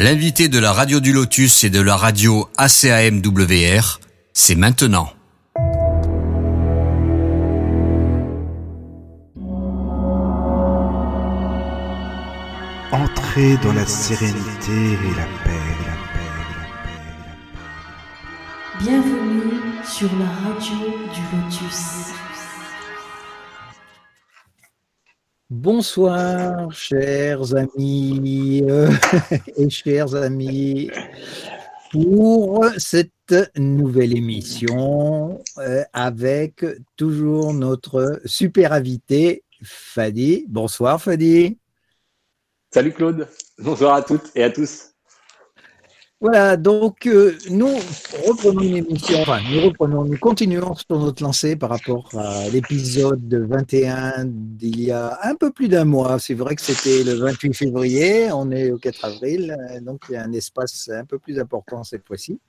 L'invité de la radio du Lotus et de la radio ACAMWR, c'est maintenant. Entrez dans la sérénité et la paix, la paix, la paix, la paix. Bienvenue sur la radio du Lotus. Bonsoir, chers amis euh, et chers amis, pour cette nouvelle émission euh, avec toujours notre super invité Fadi. Bonsoir Fadi. Salut Claude, bonsoir à toutes et à tous. Voilà, donc euh, nous reprenons une émission, enfin nous reprenons, nous continuons sur notre lancée par rapport à l'épisode 21 d'il y a un peu plus d'un mois. C'est vrai que c'était le 28 février, on est au 4 avril, euh, donc il y a un espace un peu plus important cette fois-ci.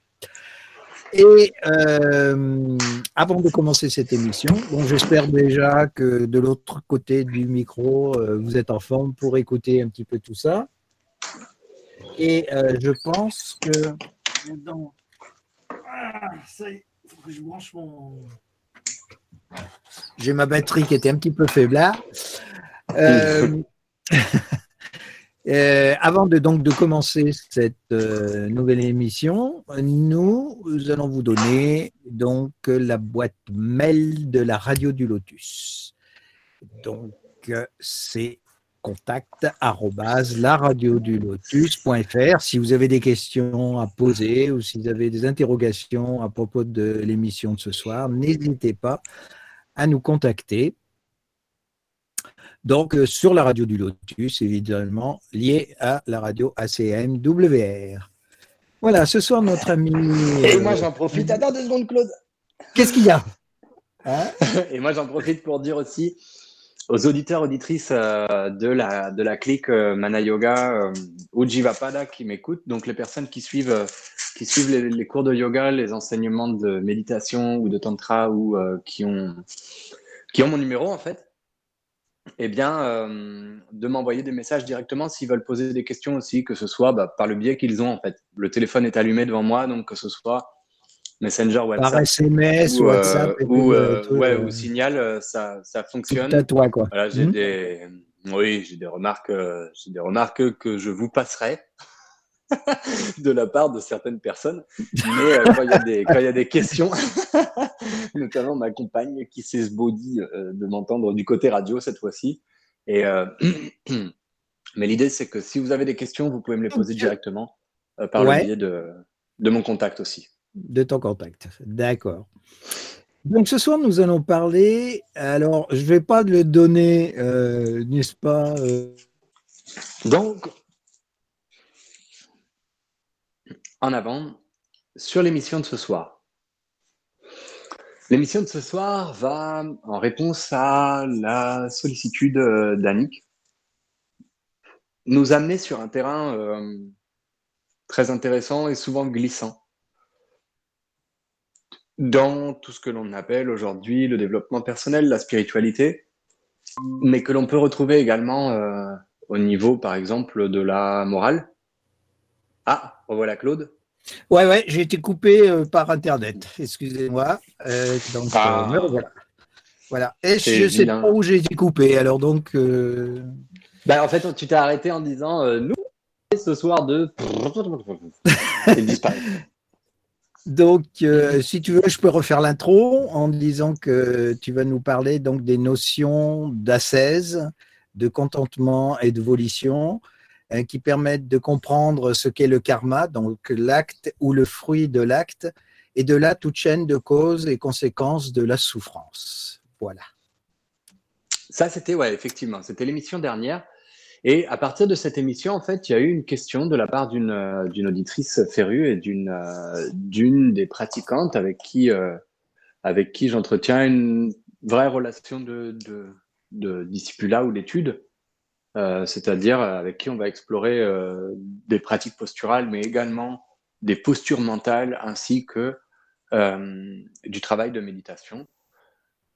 Et euh, avant de commencer cette émission, bon, j'espère déjà que de l'autre côté du micro, euh, vous êtes en forme pour écouter un petit peu tout ça. Et euh, je pense que. Dans... Ah, ça y est, faut que je branche mon. J'ai ma batterie qui était un petit peu faible là. Euh, euh, avant de, donc, de commencer cette euh, nouvelle émission, nous allons vous donner donc la boîte mail de la radio du Lotus. Donc, euh, c'est contact lotus.fr si vous avez des questions à poser ou si vous avez des interrogations à propos de l'émission de ce soir, n'hésitez pas à nous contacter. Donc, euh, sur la radio du Lotus, évidemment, lié à la radio ACMWR. Voilà, ce soir, notre ami. Et euh, moi j'en profite, attends deux secondes Claude. Qu'est-ce qu'il y a? Hein? Et moi j'en profite pour dire aussi aux auditeurs, auditrices euh, de, la, de la clique euh, Mana Yoga euh, ou Jivapada qui m'écoutent, donc les personnes qui suivent, euh, qui suivent les, cours de yoga, les enseignements de méditation ou de tantra ou qui, ont, qui ont mon numéro en fait, eh bien, de m'envoyer des messages directement s'ils veulent poser des questions aussi, que ce soit bah, par le biais qu'ils ont en fait. Le téléphone est allumé devant moi, donc que ce soit Messenger, Par WhatsApp SMS, ou, euh, WhatsApp, ou, euh, euh, ouais, ou Signal, ça, ça tout fonctionne. à toi, quoi. Voilà, j'ai Mhm. des, oui, j'ai des remarques, j'ai des remarques que je vous passerai de la part de certaines personnes. Mais euh, quand il y a des, quand il y a des questions, notamment ma compagne qui s'esbaudit euh, de m'entendre du côté radio cette fois-ci. Et euh, mais l'idée c'est que si vous avez des questions, vous pouvez me les poser directement par Ouais. le biais de, de mon contact aussi. De ton contact. D'accord. Donc ce soir, nous allons parler. Alors, je ne vais pas le donner, euh, n'est-ce pas euh, Donc, en avant, sur l'émission de ce soir. L'émission de ce soir va en réponse à la sollicitude euh, d'Annick, nous amener sur un terrain très intéressant et souvent glissant dans tout ce que l'on appelle aujourd'hui le développement personnel, la spiritualité, mais que l'on peut retrouver également euh, au niveau, par exemple, de la morale. Ah, revoilà Claude. Ouais, ouais, j'ai été coupé euh, par Internet. Excusez-moi. Euh, donc, Ah. euh, me revoilà. Voilà. Et je ne sais pas où j'ai été coupé. Alors, donc, Bah, en fait, tu t'es arrêté en disant nous ce soir de et. Donc euh, si tu veux, je peux refaire l'intro en disant que tu vas nous parler donc des notions d'ascèse, de contentement et de volition hein, qui permettent de comprendre ce qu'est le karma, donc l'acte ou le fruit de l'acte, et de là toute chaîne de causes et conséquences de la souffrance. Voilà. Ça, c'était, ouais, effectivement, c'était l'émission dernière. Et à partir de cette émission, en fait, il y a eu une question de la part d'une euh, auditrice férue et d'une euh, d'une des pratiquantes avec qui euh, qui j'entretiens une vraie relation de de, de discipulat ou d'étude, c'est-à-dire avec qui on va explorer des pratiques posturales, mais également des postures mentales ainsi que du travail de méditation.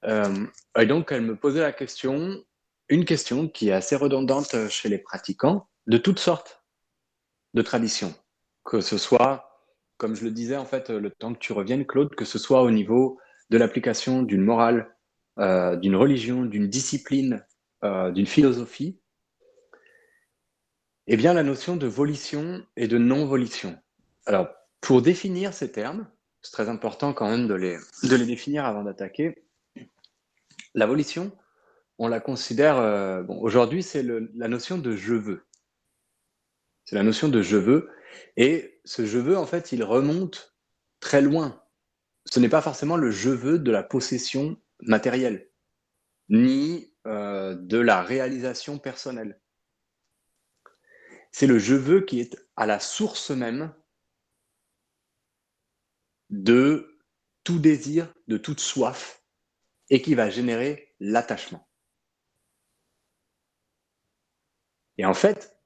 Et donc, elle me posait la question, une question qui est assez redondante chez les pratiquants, de toutes sortes. de tradition, que ce soit, comme je le disais en fait, le temps que tu reviennes, Claude, que ce soit au niveau de l'application d'une morale, euh, d'une religion, d'une discipline, euh, d'une philosophie, eh bien la notion de volition et de non-volition. Alors, pour définir ces termes, c'est très important quand même de les, de les définir avant d'attaquer. La volition, on la considère, euh, aujourd'hui, c'est la notion de je veux. C'est la notion de je veux. Et ce je veux, en fait, il remonte très loin. Ce n'est pas forcément le je veux de la possession matérielle, ni euh, de la réalisation personnelle. C'est le je veux qui est à la source même de tout désir, de toute soif, et qui va générer l'attachement. Et en fait,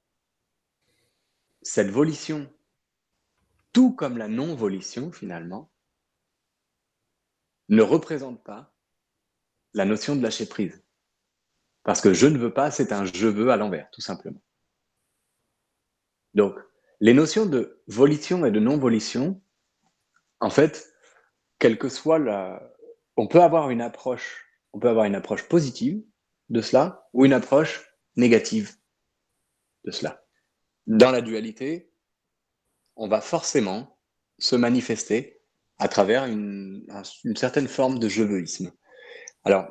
cette volition, tout comme la non-volition finalement, ne représente pas la notion de lâcher prise. Parce que je ne veux pas, c'est un je veux à l'envers, tout simplement. Donc, les notions de volition et de non-volition en fait, quelle que soit la, on peut avoir une approche, on peut avoir une approche positive de cela ou une approche négative de cela. Dans la dualité, on va forcément se manifester à travers une, une certaine forme de jeuveisme. Alors,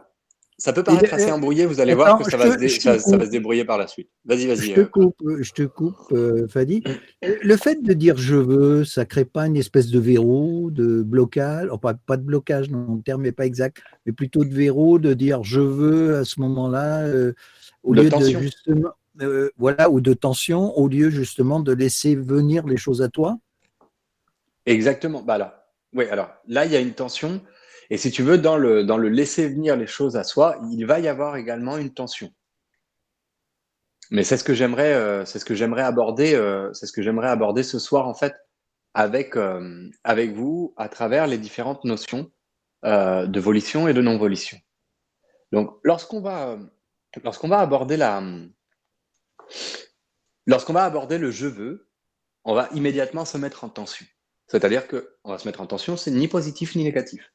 ça peut paraître assez embrouillé, vous allez voir que ça, va se débrouiller par la suite. Vas-y, vas-y. Je te euh, coupe, je te coupe euh, Fadi. Le fait de dire je veux, ça ne crée pas une espèce de verrou, de blocage, pas, pas, de blocage, non, le terme n'est pas exact, mais plutôt de verrou, de dire je veux à ce moment-là, euh, au lieu de justement, voilà, ou de tension, au lieu justement de laisser venir les choses à toi? Exactement. Bah oui, alors là, il y a une tension. Et si tu veux, dans le, laisser venir les choses à soi, il va y avoir également une tension. Mais c'est ce que j'aimerais, euh, aborder, euh, c'est ce que j'aimerais aborder ce soir en fait avec euh, vous à travers les différentes notions de volition et de non-volition. Donc, lorsqu'on va lorsqu'on va aborder la lorsqu'on va aborder le je veux, on va immédiatement se mettre en tension. C'est-à-dire que on va se mettre en tension, c'est ni positif ni négatif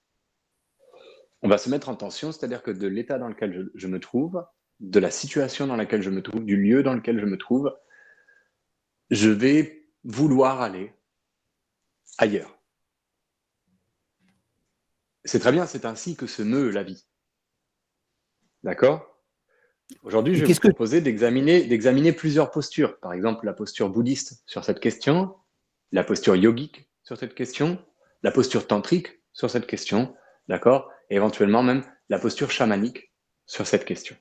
on va se mettre en tension, c'est-à-dire que de l'état dans lequel je, me trouve, de la situation dans laquelle je me trouve, du lieu dans lequel je me trouve, je vais vouloir aller ailleurs. C'est très bien, c'est ainsi que se meut la vie. D'accord? Aujourd'hui, je vais vous proposer d'examiner, d'examiner plusieurs postures. Par exemple, la posture bouddhiste sur cette question, la posture yogique sur cette question, la posture tantrique sur cette question, d'accord? Et éventuellement même la posture chamanique sur cette question.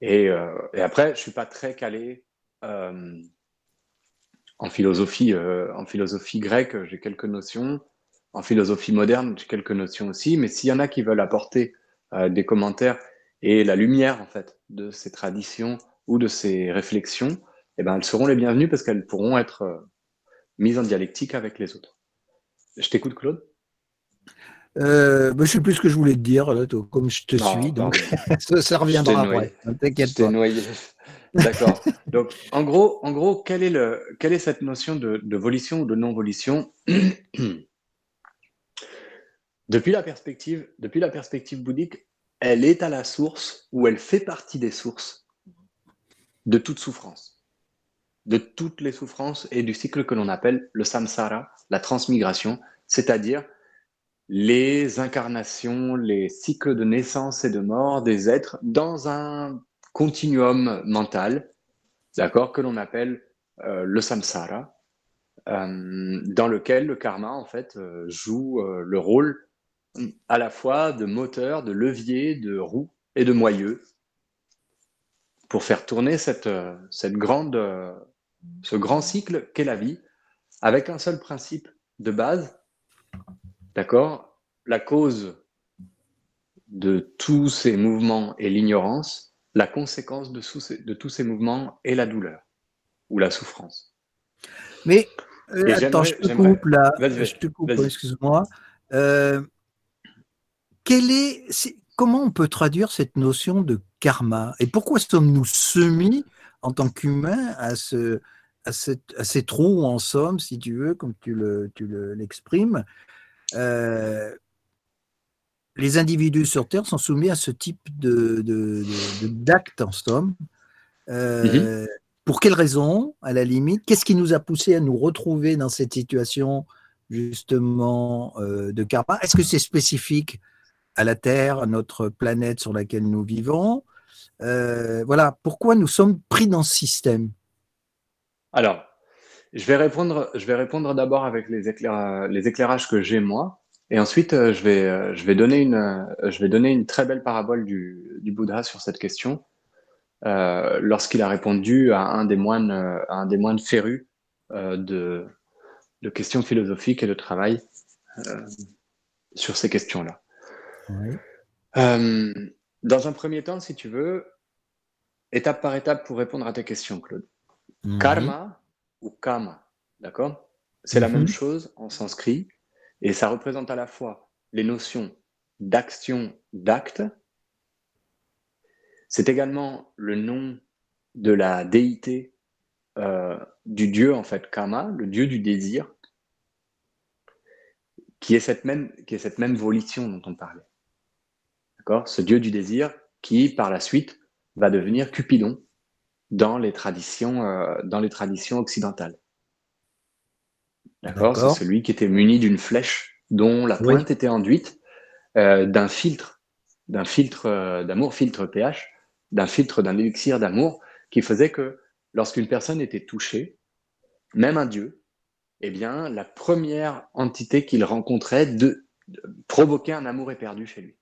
Et, euh, après, je ne suis pas très calé euh, en, philosophie, euh, en philosophie grecque, j'ai quelques notions. En philosophie moderne, j'ai quelques notions aussi. Mais s'il y en a qui veulent apporter des commentaires et la lumière en fait de ces traditions ou de ces réflexions, eh ben, elles seront les bienvenues parce qu'elles pourront être mises en dialectique avec les autres. Je t'écoute, Claude. Euh, bah, je sais plus ce que je voulais te dire, comme je te suis, donc ça, reviendra après. T'inquiète pas. D'accord. donc, en gros, en gros quelle, est le, quelle est cette notion de, volition ou de non-volition depuis, la perspective, depuis la perspective bouddhique, elle est à la source ou elle fait partie des sources de toute souffrance, de toutes les souffrances et du cycle que l'on appelle le samsara, la transmigration, c'est-à-dire les incarnations, les cycles de naissance et de mort des êtres dans un continuum mental, d'accord, que l'on appelle euh, le samsara, euh, dans lequel le karma en fait euh, joue le rôle à la fois de moteur, de levier, de roue et de moyeu pour faire tourner cette, cette grande, ce grand cycle qu'est la vie, avec un seul principe de base, D'accord La cause de tous ces mouvements est l'ignorance. La conséquence de, tous ces mouvements est la douleur ou la souffrance. Mais euh, attends, je te coupe là. Je te coupe, excuse-moi. Euh, est, comment on peut traduire cette notion de karma? Et pourquoi sommes-nous soumis en tant qu'humains à ce, à, cette- à ces trous, en somme, si tu veux, comme tu le- tu le- l'exprimes, euh, les individus sur Terre sont soumis à ce type de, d'actes, en somme. Euh, Pour quelles raisons, à la limite? Qu'est-ce qui nous a poussé à nous retrouver dans cette situation, justement, euh, de karma? Est-ce que c'est spécifique à la Terre, à notre planète sur laquelle nous vivons Euh, Voilà, pourquoi nous sommes pris dans ce système? Alors, je vais répondre, je vais répondre d'abord avec les, éclaira- les éclairages que j'ai moi, et ensuite euh, je vais, euh, je vais donner une, très belle parabole du, Bouddha sur cette question, lorsqu'il a répondu à un des moines, à férus de, questions philosophiques et de travail sur ces questions-là. Euh, dans un premier temps, si tu veux, étape par étape pour répondre à tes questions, Claude. Karma ou kama, d'accord? C'est la Mhm. même chose en sanskrit et ça représente à la fois les notions d'action, d'acte. C'est également le nom de la déité euh, du dieu en fait Kama, le dieu du désir, qui est cette même qui est cette même volition dont on parlait. D'accord? Ce dieu du désir qui par la suite va devenir Cupidon dans les traditions, euh, dans les traditions occidentales. D'accord? C'est celui qui était muni d'une flèche dont la Oui. pointe était enduite euh, d'un filtre, d'un filtre euh, d'amour, filtre pH, d'un filtre d'un élixir d'amour qui faisait que lorsqu'une personne était touchée, même un dieu, eh bien, la première entité qu'il rencontrait de, de- provoquait un amour éperdu chez lui.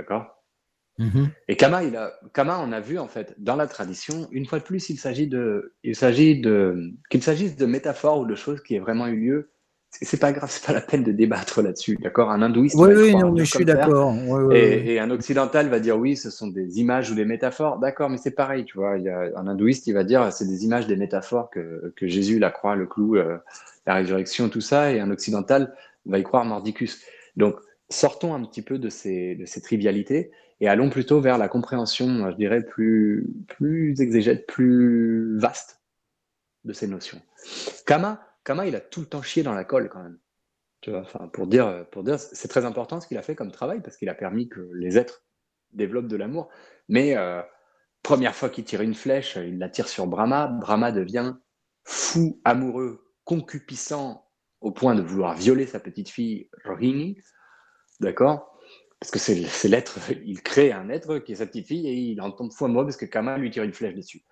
D'accord? Mhm. et Kama, il a, Kama, on a vu en fait dans la tradition, une fois de plus, il s'agit de, il s'agit de, qu'il s'agisse de métaphores ou de choses qui aient vraiment eu lieu. C'est pas grave, c'est pas la peine de débattre là-dessus, d'accord? Un hindouiste, Oui, va oui, non, je suis d'accord. Oui, oui, oui. Et, et un occidental va dire oui, ce sont des images ou des métaphores. D'accord, mais c'est pareil, tu vois. Il y a un hindouiste, il va dire c'est des images, des métaphores que, que Jésus, la croix, le clou, euh, la résurrection, tout ça. Et un occidental va y croire mordicus. Donc, sortons un petit peu de ces, de ces trivialités et allons plutôt vers la compréhension, je dirais, plus, plus exégète, plus vaste de ces notions. Kama, Kama, il a tout le temps chié dans la colle quand même. Tu vois, pour dire, pour dire, c'est très important ce qu'il a fait comme travail parce qu'il a permis que les êtres développent de l'amour. Mais euh, première fois qu'il tire une flèche, il la tire sur Brahma. Brahma devient fou, amoureux, concupiscent au point de vouloir violer sa petite fille Rohini. D'accord? Parce que c'est l'être, il crée un être qui est sa petite fille et il en tombe fou amoureux parce que Kama lui tire une flèche dessus.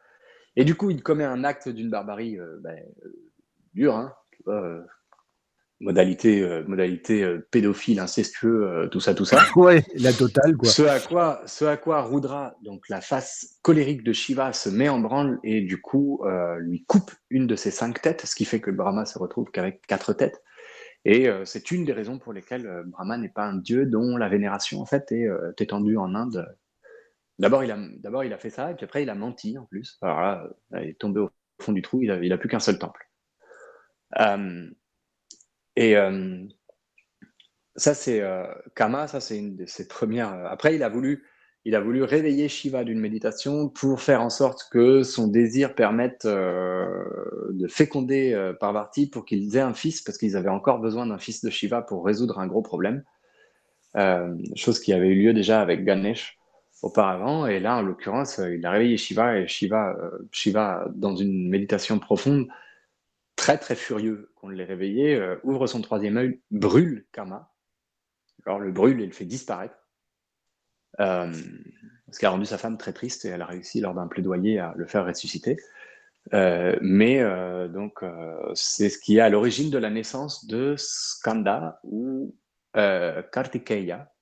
Et du coup, il commet un acte d'une barbarie euh, ben, euh, dure, hein, tu vois, euh, modalité, euh, modalité pédophile, incestueux, tout ça, tout ça. Ouais, la totale, quoi. Ce à quoi, ce à quoi Rudra, donc la face colérique de Shiva, se met en branle et du coup lui coupe une de ses cinq têtes, ce qui fait que Brahma se retrouve qu'avec quatre têtes. Et euh, c'est une des raisons pour lesquelles euh, Brahma n'est pas un dieu dont la vénération en fait est euh, étendue en Inde. D'abord il a, d'abord il a fait ça et puis après il a menti en plus. Alors là, euh, il est tombé au fond du trou. Il a, il a plus qu'un seul temple. Euh, et euh, ça, c'est euh, Kama, ça, c'est une de ses premières. euh, Après, il a voulu, il a voulu réveiller Shiva d'une méditation pour faire en sorte que son désir permette euh, de féconder euh, Parvati pour qu'ils aient un fils, parce qu'ils avaient encore besoin d'un fils de Shiva pour résoudre un gros problème. Euh, chose qui avait eu lieu déjà avec Ganesh auparavant. Et là, en l'occurrence, il a réveillé Shiva et Shiva, Shiva, dans une méditation profonde, très très furieux qu'on l'ait réveillé, ouvre son troisième œil, brûle Kama. Alors le brûle et le fait disparaître. Euh, ce qui a rendu sa femme très triste et elle a réussi lors d'un plaidoyer à le faire ressusciter. Euh, mais euh, donc c'est ce qui est à l'origine de la naissance de Skanda ou Kartikeya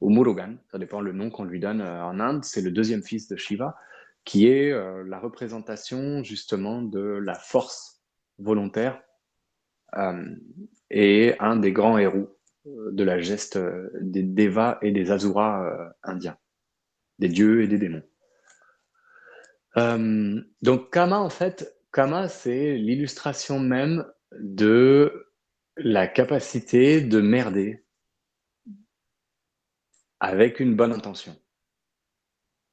ou Murugan, ça dépend le nom qu'on lui donne en Inde. C'est le deuxième fils de Shiva qui est la représentation justement de la force volontaire et un des grands héros de la geste euh, des Devas et des Asuras euh, indiens, des dieux et des démons. Euh, donc Kama, en fait, Kama, c'est l'illustration même de la capacité de merder avec une bonne intention.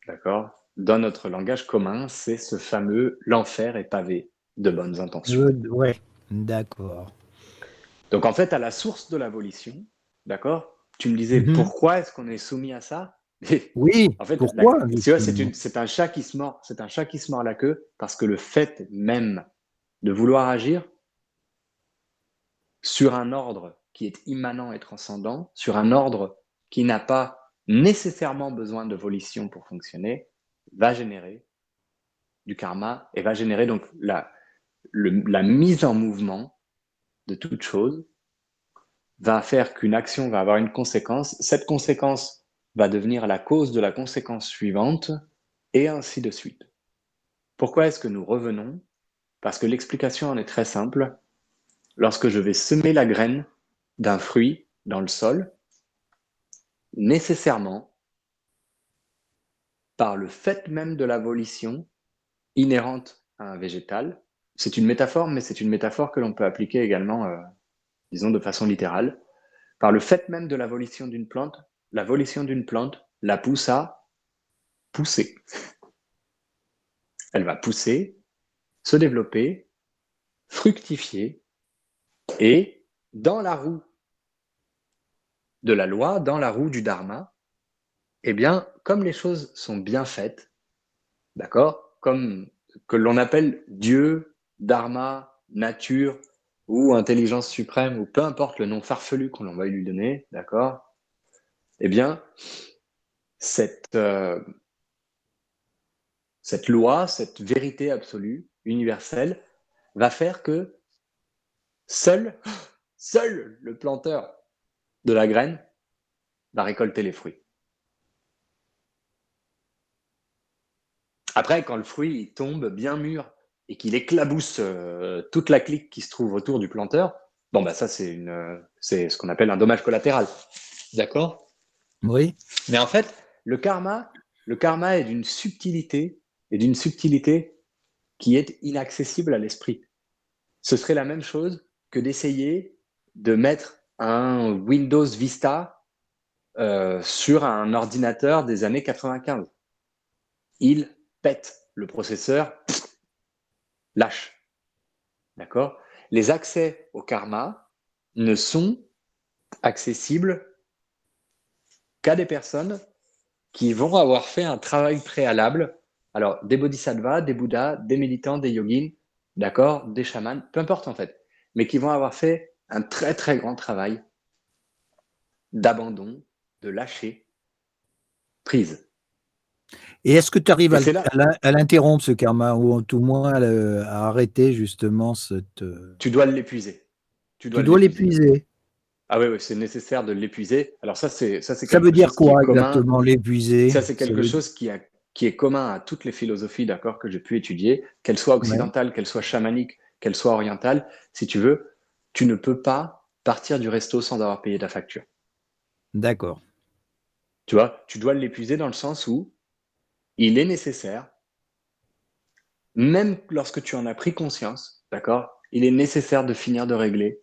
D'accord? Dans notre langage commun, c'est ce fameux l'enfer est pavé de bonnes intentions. Euh, ouais, d'accord. Donc en fait, à la source de la volition, d'accord Tu me disais Mhm. pourquoi est-ce qu'on est soumis à ça? Oui, En fait, pourquoi? c'est un chat qui se mord, c'est un chat qui se mord la queue parce que le fait même de vouloir agir sur un ordre qui est immanent et transcendant, sur un ordre qui n'a pas nécessairement besoin de volition pour fonctionner, va générer du karma et va générer donc la, le- la mise en mouvement de toute chose va faire qu'une action va avoir une conséquence. Cette conséquence va devenir la cause de la conséquence suivante et ainsi de suite. Pourquoi est-ce que nous revenons? Parce que l'explication en est très simple. Lorsque je vais semer la graine d'un fruit dans le sol, nécessairement, par le fait même de la volition inhérente à un végétal, c'est une métaphore, mais c'est une métaphore que l'on peut appliquer également, euh, disons, de façon littérale. Par le fait même de la volition d'une plante, la volition d'une plante la pousse à pousser. Elle va pousser, se développer, fructifier, et dans la roue de la loi, dans la roue du dharma, eh bien, comme les choses sont bien faites, d'accord, comme que l'on appelle Dieu, dharma, nature ou intelligence suprême ou peu importe le nom farfelu qu'on va lui donner, d'accord, eh bien, cette, euh, cette loi, cette vérité absolue, universelle, va faire que seul, seul le planteur de la graine va récolter les fruits. Après, quand le fruit tombe bien mûr et qu'il éclabousse euh, toute la clique qui se trouve autour du planteur, bon bah ça c'est une, euh, c'est ce qu'on appelle un dommage collatéral, d'accord Oui, Mais en fait, le karma, le karma est d'une subtilité et d'une subtilité qui est inaccessible à l'esprit. Ce serait la même chose que d'essayer de mettre un Windows Vista euh, sur un ordinateur des années 95. Il pète le processeur, lâche. D'accord? Les accès au karma ne sont accessibles qu'à des personnes qui vont avoir fait un travail préalable. Alors, des bodhisattvas, des bouddhas, des méditants, des yogins, d'accord, des chamans, peu importe en fait, mais qui vont avoir fait un très très grand travail d'abandon, de lâcher prise. Et est-ce que tu arrives à, l'interrompre, ce karma, ou en tout moins à, arrêter justement cette. Tu dois l'épuiser. Tu dois l'épuiser. Ah oui, oui, c'est nécessaire de l'épuiser. Alors ça, c'est ça, c'est Ça veut dire quoi exactement, l'épuiser? Ça, c'est quelque veut- chose qui, a- qui est commun à toutes les philosophies, d'accord, que j'ai pu étudier, qu'elles soient occidentales, qu'elles soient chamaniques, qu'elles soient orientales. Si tu veux, tu ne peux pas partir du resto sans avoir payé ta facture. D'accord. Tu vois, tu dois l'épuiser dans le sens où il est nécessaire, même lorsque tu en as pris conscience, d'accord, il est nécessaire de finir de régler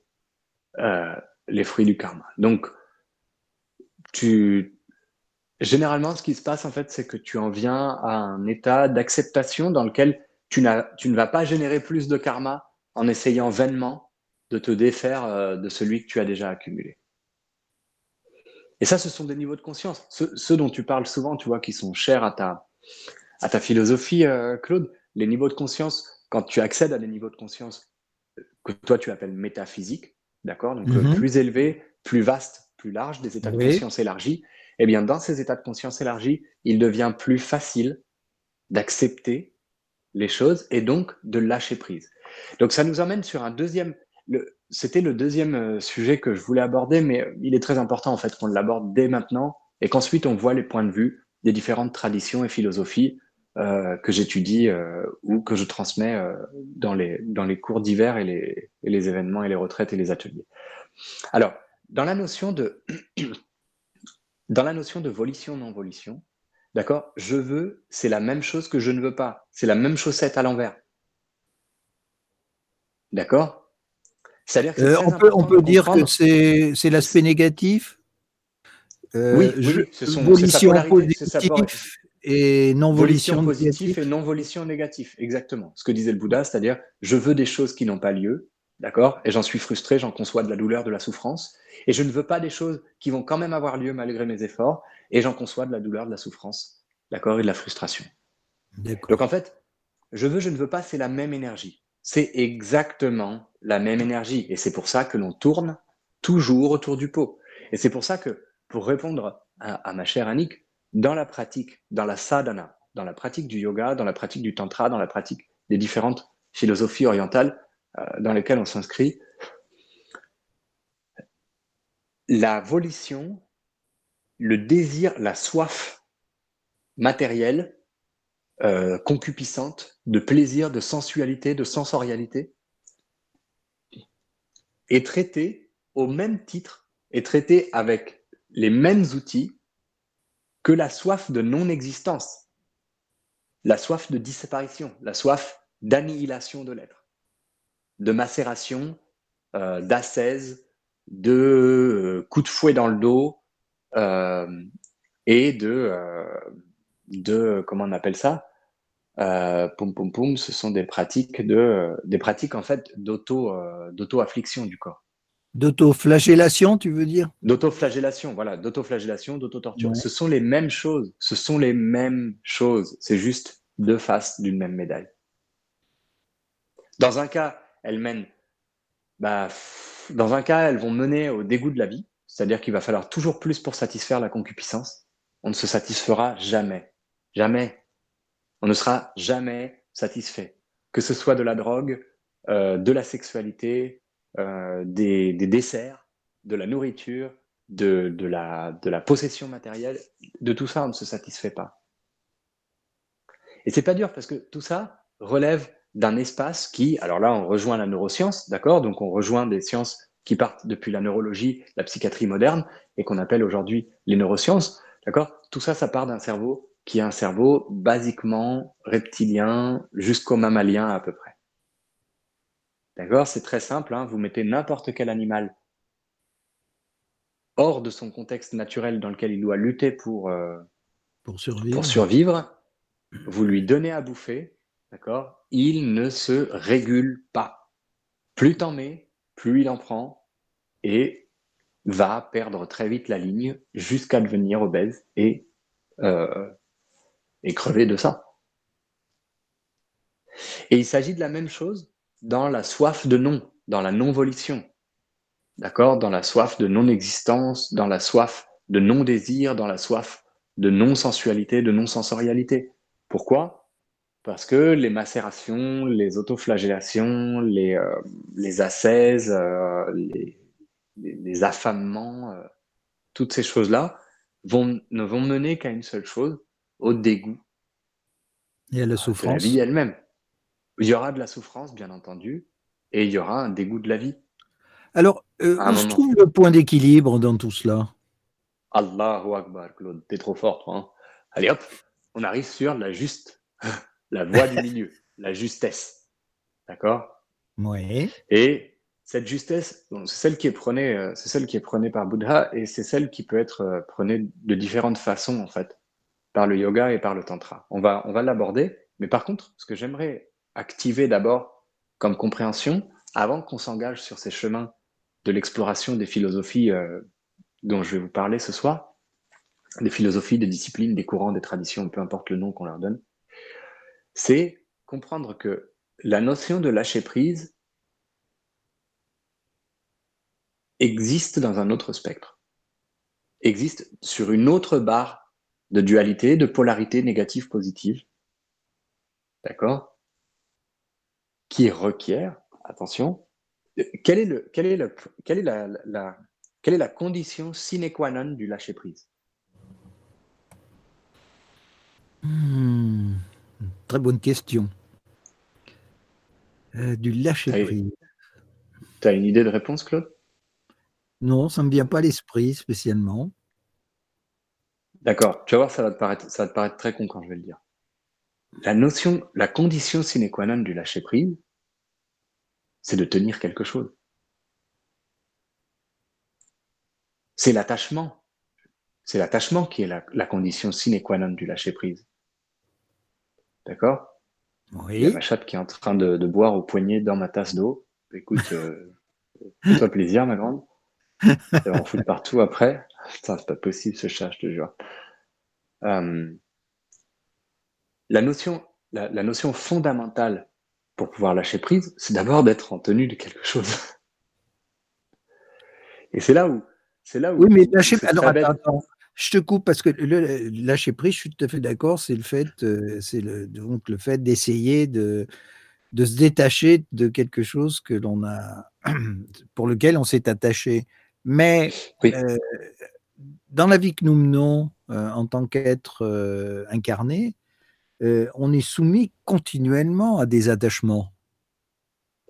euh, les fruits du karma. Donc, tu, généralement, ce qui se passe en fait, c'est que tu en viens à un état d'acceptation dans lequel tu, tu ne vas pas générer plus de karma en essayant vainement de te défaire euh, de celui que tu as déjà accumulé. Et ça, ce sont des niveaux de conscience. Ceux, ceux dont tu parles souvent, tu vois, qui sont chers à ta, à ta philosophie, euh, Claude, les niveaux de conscience, quand tu accèdes à des niveaux de conscience que toi tu appelles métaphysiques, d'accord Donc euh, Mhm. plus élevés, plus vastes, plus larges, des états de conscience élargis, eh bien dans ces états de conscience élargis, il devient plus facile d'accepter les choses et donc de lâcher prise. Donc ça nous emmène sur un deuxième. C'était le deuxième euh, sujet que je voulais aborder, mais euh, il est très important en fait qu'on l'aborde dès maintenant et qu'ensuite on voit les points de vue des différentes traditions et philosophies euh, que j'étudie euh, ou que je transmets euh, dans, les, dans les cours divers et les, et les événements et les retraites et les ateliers. Alors, dans la notion de, dans la notion de volition-non-volition, d'accord, je veux, c'est la même chose que je ne veux pas. C'est la même chaussette à l'envers. D'accord? C'est-à-dire on peut, on peut dire que c'est l'aspect négatif? Euh, Oui, oui, je- oui, ce sont- volition positive et non-volition Volition positive et non-volition négative. Exactement. Ce que disait le Bouddha, c'est-à-dire je veux des choses qui n'ont pas lieu, d'accord Et j'en suis frustré, j'en conçois de la douleur, de la souffrance. Et je ne veux pas des choses qui vont quand même avoir lieu malgré mes efforts, et j'en conçois de la douleur, de la souffrance, d'accord Et de la frustration. Donc en fait, je veux, je ne veux pas, c'est la même énergie. C'est exactement la même énergie. Et c'est pour ça que l'on tourne toujours autour du pot. Et c'est pour ça que, pour répondre à, ma chère Annick, dans la pratique, dans la sadhana, dans la pratique du yoga, dans la pratique du tantra, dans la pratique des différentes philosophies orientales euh, dans lesquelles on s'inscrit, la volition, le désir, la soif matérielle, euh, concupiscente, de plaisir, de sensualité, de sensorialité, est traitée au même titre, est traitée avec les mêmes outils que la soif de non-existence, la soif de disparition, la soif d'annihilation de l'être, de macération, euh, d'ascèse, de euh, coups de fouet dans le dos euh, et de, euh, comment on appelle ça Poum poum poum, ce sont des pratiques de, des pratiques en fait d'auto, d'auto-affliction du corps. D'autoflagellation, tu veux dire? D'autoflagellation, voilà, d'autoflagellation, d'autotorture. Ouais. Ce sont les mêmes choses. Ce sont les mêmes choses. C'est juste deux faces d'une même médaille. Dans un cas, elles mènent, bah, dans un cas, elles vont mener au dégoût de la vie, c'est-à-dire qu'il va falloir toujours plus pour satisfaire la concupiscence. On ne se satisfera jamais, jamais. On ne sera jamais satisfait. Que ce soit de la drogue, euh, de la sexualité, euh, des, des desserts, de la nourriture, de, de, la, de la possession matérielle, de tout ça, on ne se satisfait pas. Et c'est pas dur parce que tout ça relève d'un espace qui, alors là, on rejoint la neuroscience, d'accord? Donc on rejoint des sciences qui partent depuis la neurologie, la psychiatrie moderne et qu'on appelle aujourd'hui les neurosciences, d'accord? Tout ça, ça part d'un cerveau qui est un cerveau basiquement reptilien jusqu'au mammalien à peu près. D'accord C'est très simple, hein vous mettez n'importe quel animal hors de son contexte naturel dans lequel il doit lutter pour, euh, Pour survivre. pour survivre, vous lui donnez à bouffer, d'accord Il ne se régule pas. Plus t'en mets, plus il en prend et va perdre très vite la ligne jusqu'à devenir obèse et, euh, et crever de ça. Et il s'agit de la même chose dans la soif de non, dans la non-volition. D'accord? Dans la soif de non-existence, dans la soif de non-désir, dans la soif de non-sensualité, de non-sensorialité. Pourquoi? Parce que les macérations, les autoflagellations, les, euh, les ascèses, euh, les, les, les affamements, euh, toutes ces choses-là vont, ne vont mener qu'à une seule chose, au dégoût Et à la de la souffrance. vie elle-même. Il y aura de la souffrance, bien entendu, et il y aura un dégoût de la vie. Alors, euh, où se trouve le point d'équilibre dans tout cela? Allahu Akbar, Claude, t'es trop fort, toi. hein. Allez hop, on arrive sur la juste, la voie du milieu, la justesse. D'accord? Oui. Et cette justesse, bon, c'est celle qui est prônée, euh, c'est celle qui est prônée par Bouddha et c'est celle qui peut être euh, prônée de différentes façons en fait, par le yoga et par le tantra. On va, on va l'aborder, mais par contre, ce que j'aimerais activer d'abord comme compréhension, avant qu'on s'engage sur ces chemins de l'exploration des philosophies euh, dont je vais vous parler ce soir, des philosophies, des disciplines, des courants, des traditions, peu importe le nom qu'on leur donne, c'est comprendre que la notion de lâcher prise existe dans un autre spectre, existe sur une autre barre de dualité, de polarité négative, positive, d'accord, qui requiert, attention, euh, quelle est, le, quelle est, le, quelle est la, la, quelle est la condition sine qua non du lâcher prise? Hmm, Très bonne question. Euh, du lâcher Oui. prise. Tu as une idée de réponse, Claude? Non, ça ne me vient pas à l'esprit spécialement. D'accord, tu vas voir, ça va, te paraître, ça va te paraître très con quand je vais le dire. La notion, la condition sine qua non du lâcher prise, c'est de tenir quelque chose. C'est l'attachement. C'est l'attachement qui est la, la condition sine qua non du lâcher prise. D'accord? Il y a ma chatte qui est en train de, boire au poignet dans ma tasse d'eau. Écoute, euh, fais-toi plaisir, ma grande. Va en foutre partout après. Putain, c'est pas possible ce chat, je te jure. Euh, la, notion, la, notion fondamentale pour pouvoir lâcher prise, c'est d'abord d'être en tenue de quelque chose. Et c'est là où. C'est là où. Oui, mais lâcher. Alors, attends, je te coupe parce que le, lâcher prise, je suis tout à fait d'accord. C'est le fait, euh, c'est le, donc le fait d'essayer de, de se détacher de quelque chose que l'on a, pour lequel on s'est attaché. Mais euh, dans la vie que nous menons euh, en tant qu'être euh, incarné, on est soumis continuellement à des attachements.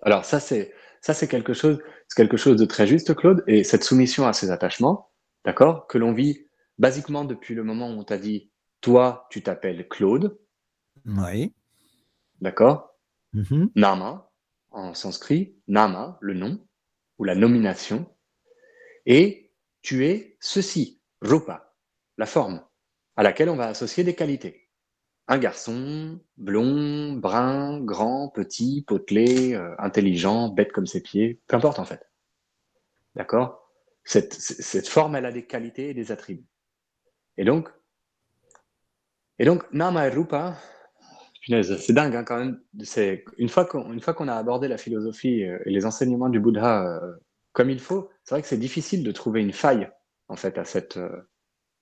Alors ça c'est ça c'est quelque chose c'est quelque chose de très juste Claude et cette soumission à ces attachements, d'accord, que l'on vit basiquement depuis le moment où on t'a dit toi tu t'appelles Claude. Oui. D'accord. Mm-hmm. Nama en sanskrit, Nama le nom ou la nomination et tu es ceci, rupa, la forme, à laquelle on va associer des qualités. Un garçon, blond, brun, grand, petit, potelé, euh, intelligent, bête comme ses pieds, peu importe en fait. D'accord? Cette, forme, elle a des qualités et des attributs. Et donc, et donc Nama Rupa, c'est dingue hein, quand même. Une fois qu'on a abordé la philosophie euh, et les enseignements du Bouddha euh, comme il faut, c'est vrai que c'est difficile de trouver une faille en fait à cette,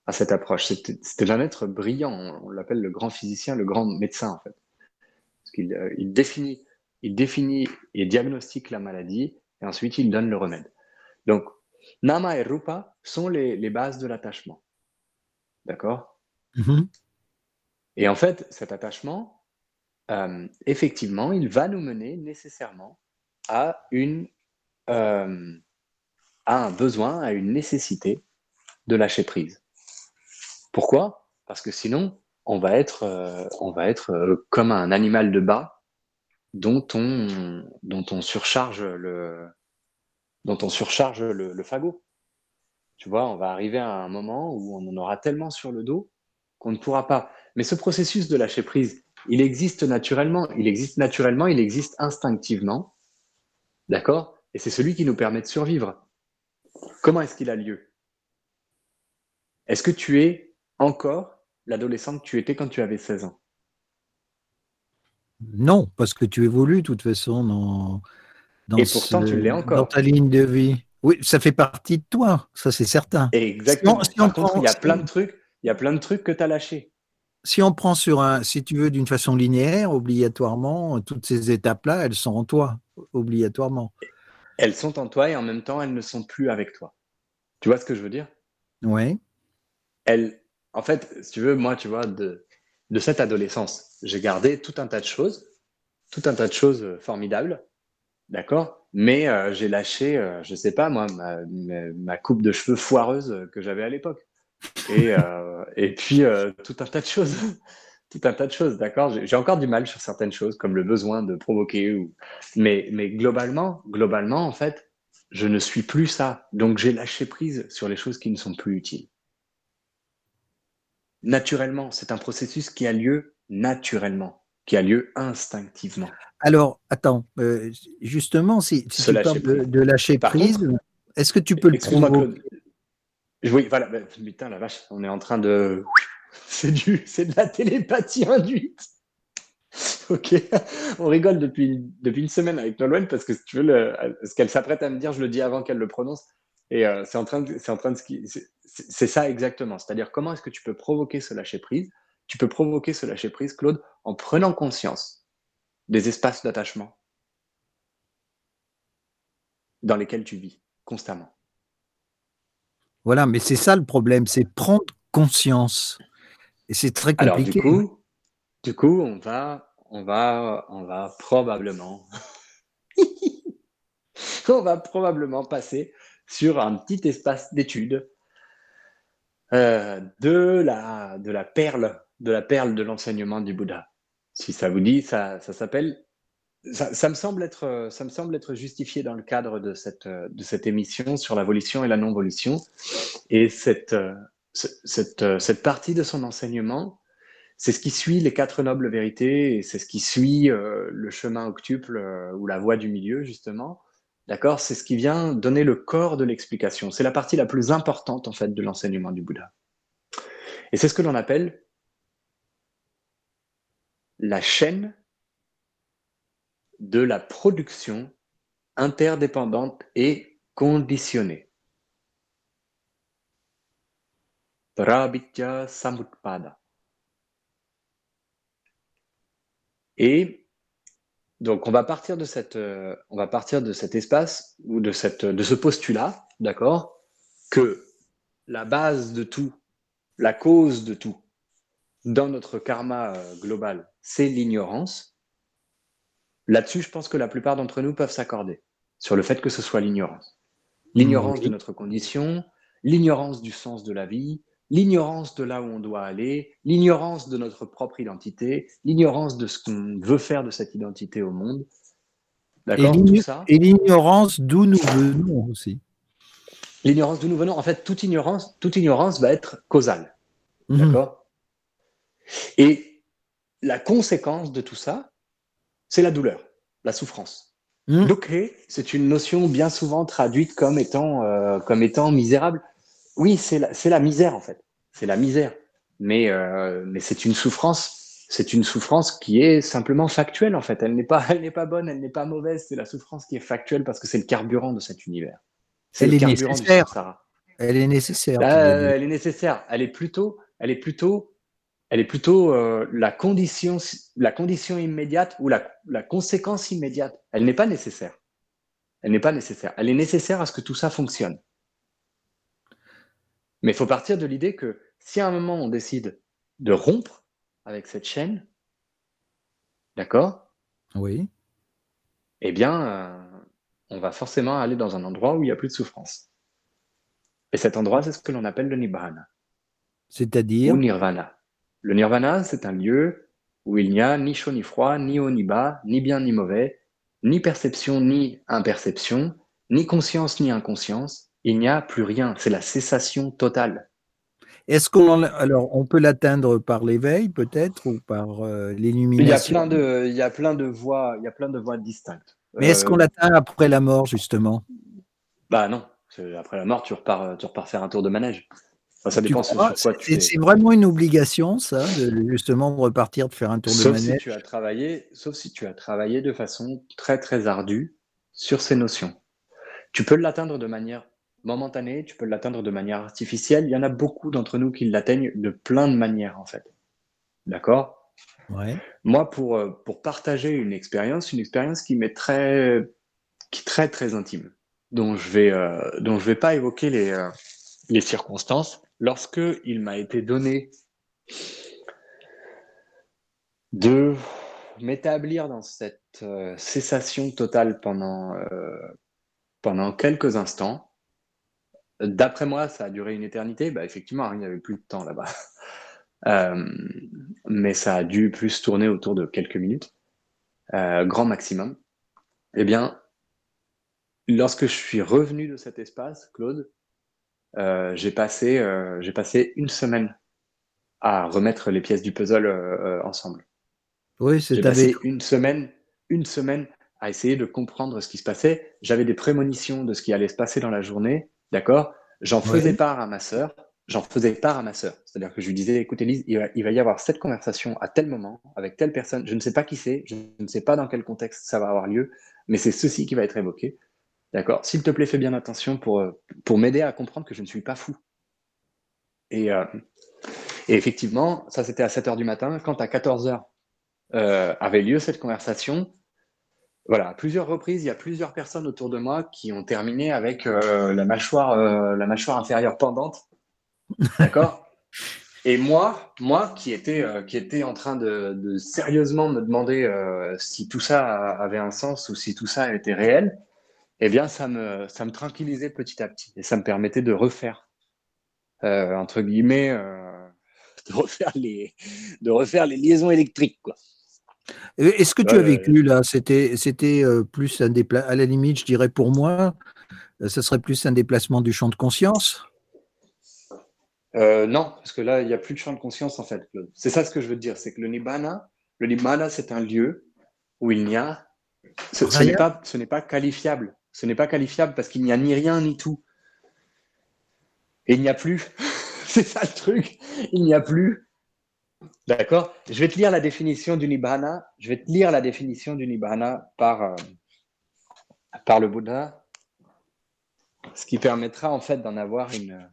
à cette approche. C'était un être brillant, on, l'appelle le grand physicien, le grand médecin en fait. Parce qu'il euh, il définit, il définit et diagnostique la maladie et ensuite il donne le remède. Donc, Nama et Rupa sont les, les bases de l'attachement. D'accord? Mm-hmm. Et en fait, cet attachement, euh, effectivement, il va nous mener nécessairement à une euh, a un besoin, a une nécessité de lâcher prise. Pourquoi? Parce que sinon, on va être, euh, euh, comme un animal de bas dont on, dont on surcharge le, dont on surcharge le, le fagot. Tu vois, on va arriver à un moment où on en aura tellement sur le dos qu'on ne pourra pas. Mais ce processus de lâcher prise, il existe naturellement, il existe naturellement, il existe instinctivement. D'accord? Et c'est celui qui nous permet de survivre. Comment est-ce qu'il a lieu? Est-ce que tu es encore l'adolescent que tu étais quand tu avais 16 ans Non, parce que tu évolues de toute façon dans, dans, Et pourtant, tu l'es encore. dans ta ligne de vie. Oui, ça fait partie de toi, ça c'est certain. Exactement. il y a plein de trucs, il y a plein de trucs que tu as lâchés. Si on prend sur un, si tu veux, d'une façon linéaire, obligatoirement, toutes ces étapes-là, elles sont en toi, obligatoirement elles sont en toi et en même temps, elles ne sont plus avec toi. Tu vois ce que je veux dire? Oui. Elles, en fait, si tu veux, moi, tu vois, de, cette adolescence, j'ai gardé tout un tas de choses, tout un tas de choses euh, formidables, d'accord? Mais euh, j'ai lâché, je euh, je sais pas, moi, ma, coupe de cheveux foireuse que j'avais à l'époque. Et, et puis, tout un tas de choses tout un tas de choses, d'accord? J'ai encore du mal sur certaines choses, comme le besoin de provoquer. Ou... Mais, mais globalement, globalement, en fait, je ne suis plus ça. Donc j'ai lâché prise sur les choses qui ne sont plus utiles. Naturellement, c'est un processus qui a lieu naturellement, qui a lieu instinctivement. Alors, attends, euh, justement, si, tu parles de, lâcher prise, est-ce que tu peux le provoquer Oui, voilà, bah, putain, la vache, on est en train de c'est de la télépathie induite. Ok, on rigole depuis, depuis une semaine avec Nolwenn parce que si tu veux, le, ce qu'elle s'apprête à me dire, je le dis avant qu'elle le prononce. Et euh, c'est en train de, c'est en train de, c'est ça exactement. C'est-à-dire comment est-ce que tu peux provoquer ce lâcher prise Tu peux provoquer ce lâcher prise, Claude, en prenant conscience des espaces d'attachement dans lesquels tu vis constamment. Voilà, mais c'est ça le problème, c'est prendre conscience. Et c'est très compliqué. Alors, du coup, du coup, on va, on va, on va probablement, on va probablement passer sur un petit espace d'étude euh, de la, de la perle, de la perle de l'enseignement du Bouddha. Si ça vous dit, ça, ça s'appelle. Ça, me semble être, ça me semble être justifié dans le cadre de cette, de cette émission sur la volition et la non-volition. Et cette, cette, cette partie de son enseignement, c'est ce qui suit les quatre nobles vérités et c'est ce qui suit euh, le chemin octuple euh, ou la voie du milieu, justement. D'accord? C'est ce qui vient donner le corps de l'explication. C'est la partie la plus importante, en fait, de l'enseignement du Bouddha. Et c'est ce que l'on appelle la chaîne de la production interdépendante et conditionnée. Prabhitya Samutpada. Et donc, on va partir de cette, euh, on va partir de cet espace ou de cette, de ce postulat, d'accord, que la base de tout, la cause de tout, dans notre karma euh, global, c'est l'ignorance. Là-dessus, je pense que la plupart d'entre nous peuvent s'accorder sur le fait que ce soit l'ignorance. L'ignorance de notre condition, l'ignorance du sens de la vie, l'ignorance de là où on doit aller, l'ignorance de notre propre identité, l'ignorance de ce qu'on veut faire de cette identité au monde. D'accord Et l'ignorance d'où nous venons aussi. L'ignorance d'où nous venons, en fait, toute ignorance, toute ignorance va être causale. Mhm. D'accord? Et la conséquence de tout ça, c'est la douleur, la souffrance. Mmh. c'est une notion bien souvent traduite comme étant, euh, comme étant misérable. Oui, c'est la, la, misère en fait. C'est la misère. Mais, euh, mais c'est une souffrance. C'est une souffrance qui est simplement factuelle en fait. Elle n'est pas, elle n'est pas bonne, elle n'est pas mauvaise. C'est la souffrance qui est factuelle parce que c'est le carburant de cet univers. C'est le carburant nécessaire. Elle est nécessaire. Euh, elle est nécessaire. Elle est plutôt, elle est plutôt, elle est plutôt euh, la condition, la condition immédiate ou la, la conséquence immédiate. Elle n'est pas nécessaire. Elle n'est pas nécessaire. Elle est nécessaire à ce que tout ça fonctionne. Mais il faut partir de l'idée que si à un moment on décide de rompre avec cette chaîne, d'accord? Oui. Eh bien, euh, on va forcément aller dans un endroit où il n'y a plus de souffrance. Et cet endroit, c'est ce que l'on appelle le Nibbana. C'est-à-dire? Ou Nirvana. Le Nirvana, c'est un lieu où il n'y a ni chaud ni froid, ni haut ni bas, ni bien ni mauvais, ni perception ni imperception, ni conscience ni inconscience, il n'y a plus rien. C'est la cessation totale. Est-ce qu'on alors on peut l'atteindre par l'éveil peut-être ou par euh, l'illumination Il y a plein de il y a plein de voies il y a plein de voies distinctes. Mais est-ce qu'on euh, l'atteint après la mort justement? Bah non. Après la mort, tu repars tu repars faire un tour de manège. ça dépend sur quoi tu C'est vraiment une obligation ça de justement de repartir de faire un tour de manège. Si tu as travaillé, sauf si tu as travaillé de façon très très ardue sur ces notions. Tu peux l'atteindre de manière momentané, tu peux l'atteindre de manière artificielle. Il y en a beaucoup d'entre nous qui l'atteignent de plein de manières, en fait. D'accord? Ouais. Moi, pour, euh, pour partager une expérience, une expérience qui m'est très, qui est très, très intime, dont je vais, euh, dont je vais pas évoquer les, euh, les circonstances, lorsque il m'a été donné de m'établir dans cette cessation totale pendant, pendant quelques instants, D'après moi, ça a duré une éternité. Bah, effectivement, il n'y avait plus de temps là-bas. Euh, mais ça a dû plus tourner autour de quelques minutes, euh, grand maximum. Eh bien, lorsque je suis revenu de cet espace, Claude, euh, j'ai passé, une semaine à remettre les pièces du puzzle ensemble. Oui, c'est passé une semaine, une semaine à essayer de comprendre ce qui se passait. J'avais des prémonitions de ce qui allait se passer dans la journée. D'accord? J'en faisais part à ma sœur. J'en faisais part à ma sœur. C'est-à-dire que je lui disais, écoute Elise, il va, y avoir cette conversation à tel moment, avec telle personne. Je ne sais pas qui c'est, je ne sais pas dans quel contexte ça va avoir lieu, mais c'est ceci qui va être évoqué. D'accord? S'il te plaît, fais bien attention pour, euh, pour m'aider à comprendre que je ne suis pas fou. Et, euh, et effectivement, ça c'était à 7 h du matin. Quand à 14 h euh, avait lieu cette conversation, voilà, à plusieurs reprises, il y a plusieurs personnes autour de moi qui ont terminé avec euh, la, mâchoire, euh, la mâchoire inférieure pendante. D'accord? Et moi, moi qui étais, euh, qui était en train de, sérieusement me demander si tout ça avait un sens ou si tout ça était réel, eh bien, ça me, ça me tranquillisait petit à petit et ça me permettait de refaire, entre guillemets, de, refaire les, de refaire les liaisons électriques. Quoi. Est-ce que tu as vécu là C'était, c'était euh, plus un déplacement. À la limite, je dirais pour moi, euh, ça serait plus un déplacement du champ de conscience? Euh, non, parce que là, il n'y a plus de champ de conscience en fait. C'est ça ce que je veux dire, c'est que le Nibbana, le Nibbana, c'est un lieu où il n'y a, ce, ce n'est pas, ce n'est pas qualifiable. Ce n'est pas qualifiable parce qu'il n'y a ni rien ni tout. Et il n'y a plus. c'est ça le truc. Il n'y a plus. D'accord Je vais te lire la définition du Nibbana. Je vais te lire la définition du Nibbana par, euh, par le Bouddha. Ce qui permettra en fait d'en avoir une.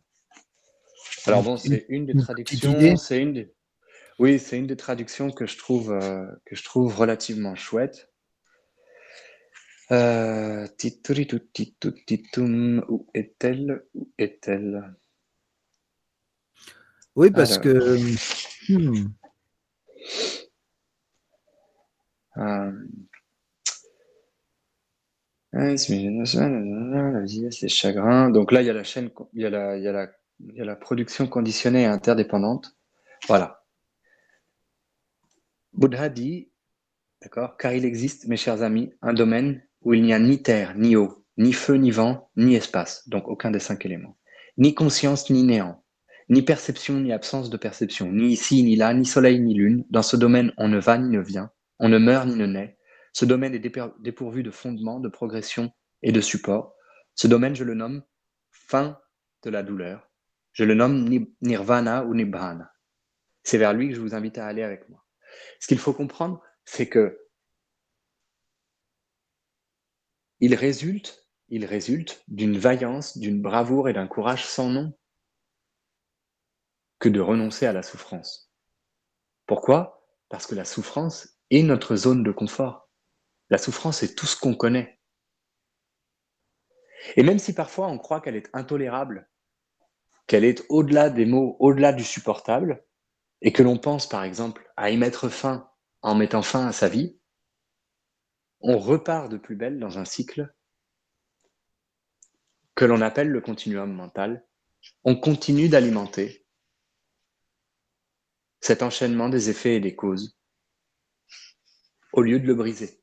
Alors bon, c'est une des traductions. C'est une des... Oui, c'est une des traductions que je trouve, euh, que je trouve relativement chouette. Euh, où est-elle Où est-elle? Oui, parce que. Hmm. Euh, c'est chagrin. Donc là, il y a la chaîne, il y a la, il y a la, il y a la production conditionnée et interdépendante. Voilà. Bouddha dit, d'accord, car il existe, mes chers amis, un domaine où il n'y a ni terre, ni eau, ni feu, ni vent, ni espace, donc aucun des cinq éléments, ni conscience, ni néant, ni perception, ni absence de perception, ni ici, ni là, ni soleil, ni lune. Dans ce domaine, on ne va ni ne vient, on ne meurt ni ne naît. Ce domaine est dépourvu de fondement, de progression et de support. Ce domaine, je le nomme fin de la douleur. Je le nomme nirvana ou nibbana. C'est vers lui que je vous invite à aller avec moi. Ce qu'il faut comprendre, c'est que il résulte, il résulte d'une vaillance, d'une bravoure et d'un courage sans nom que de renoncer à la souffrance. Pourquoi? Parce que la souffrance est notre zone de confort. La souffrance est tout ce qu'on connaît. Et même si parfois on croit qu'elle est intolérable, qu'elle est au-delà des mots, au-delà du supportable, et que l'on pense par exemple à y mettre fin en mettant fin à sa vie, on repart de plus belle dans un cycle que l'on appelle le continuum mental. On continue d'alimenter cet enchaînement des effets et des causes au lieu de le briser.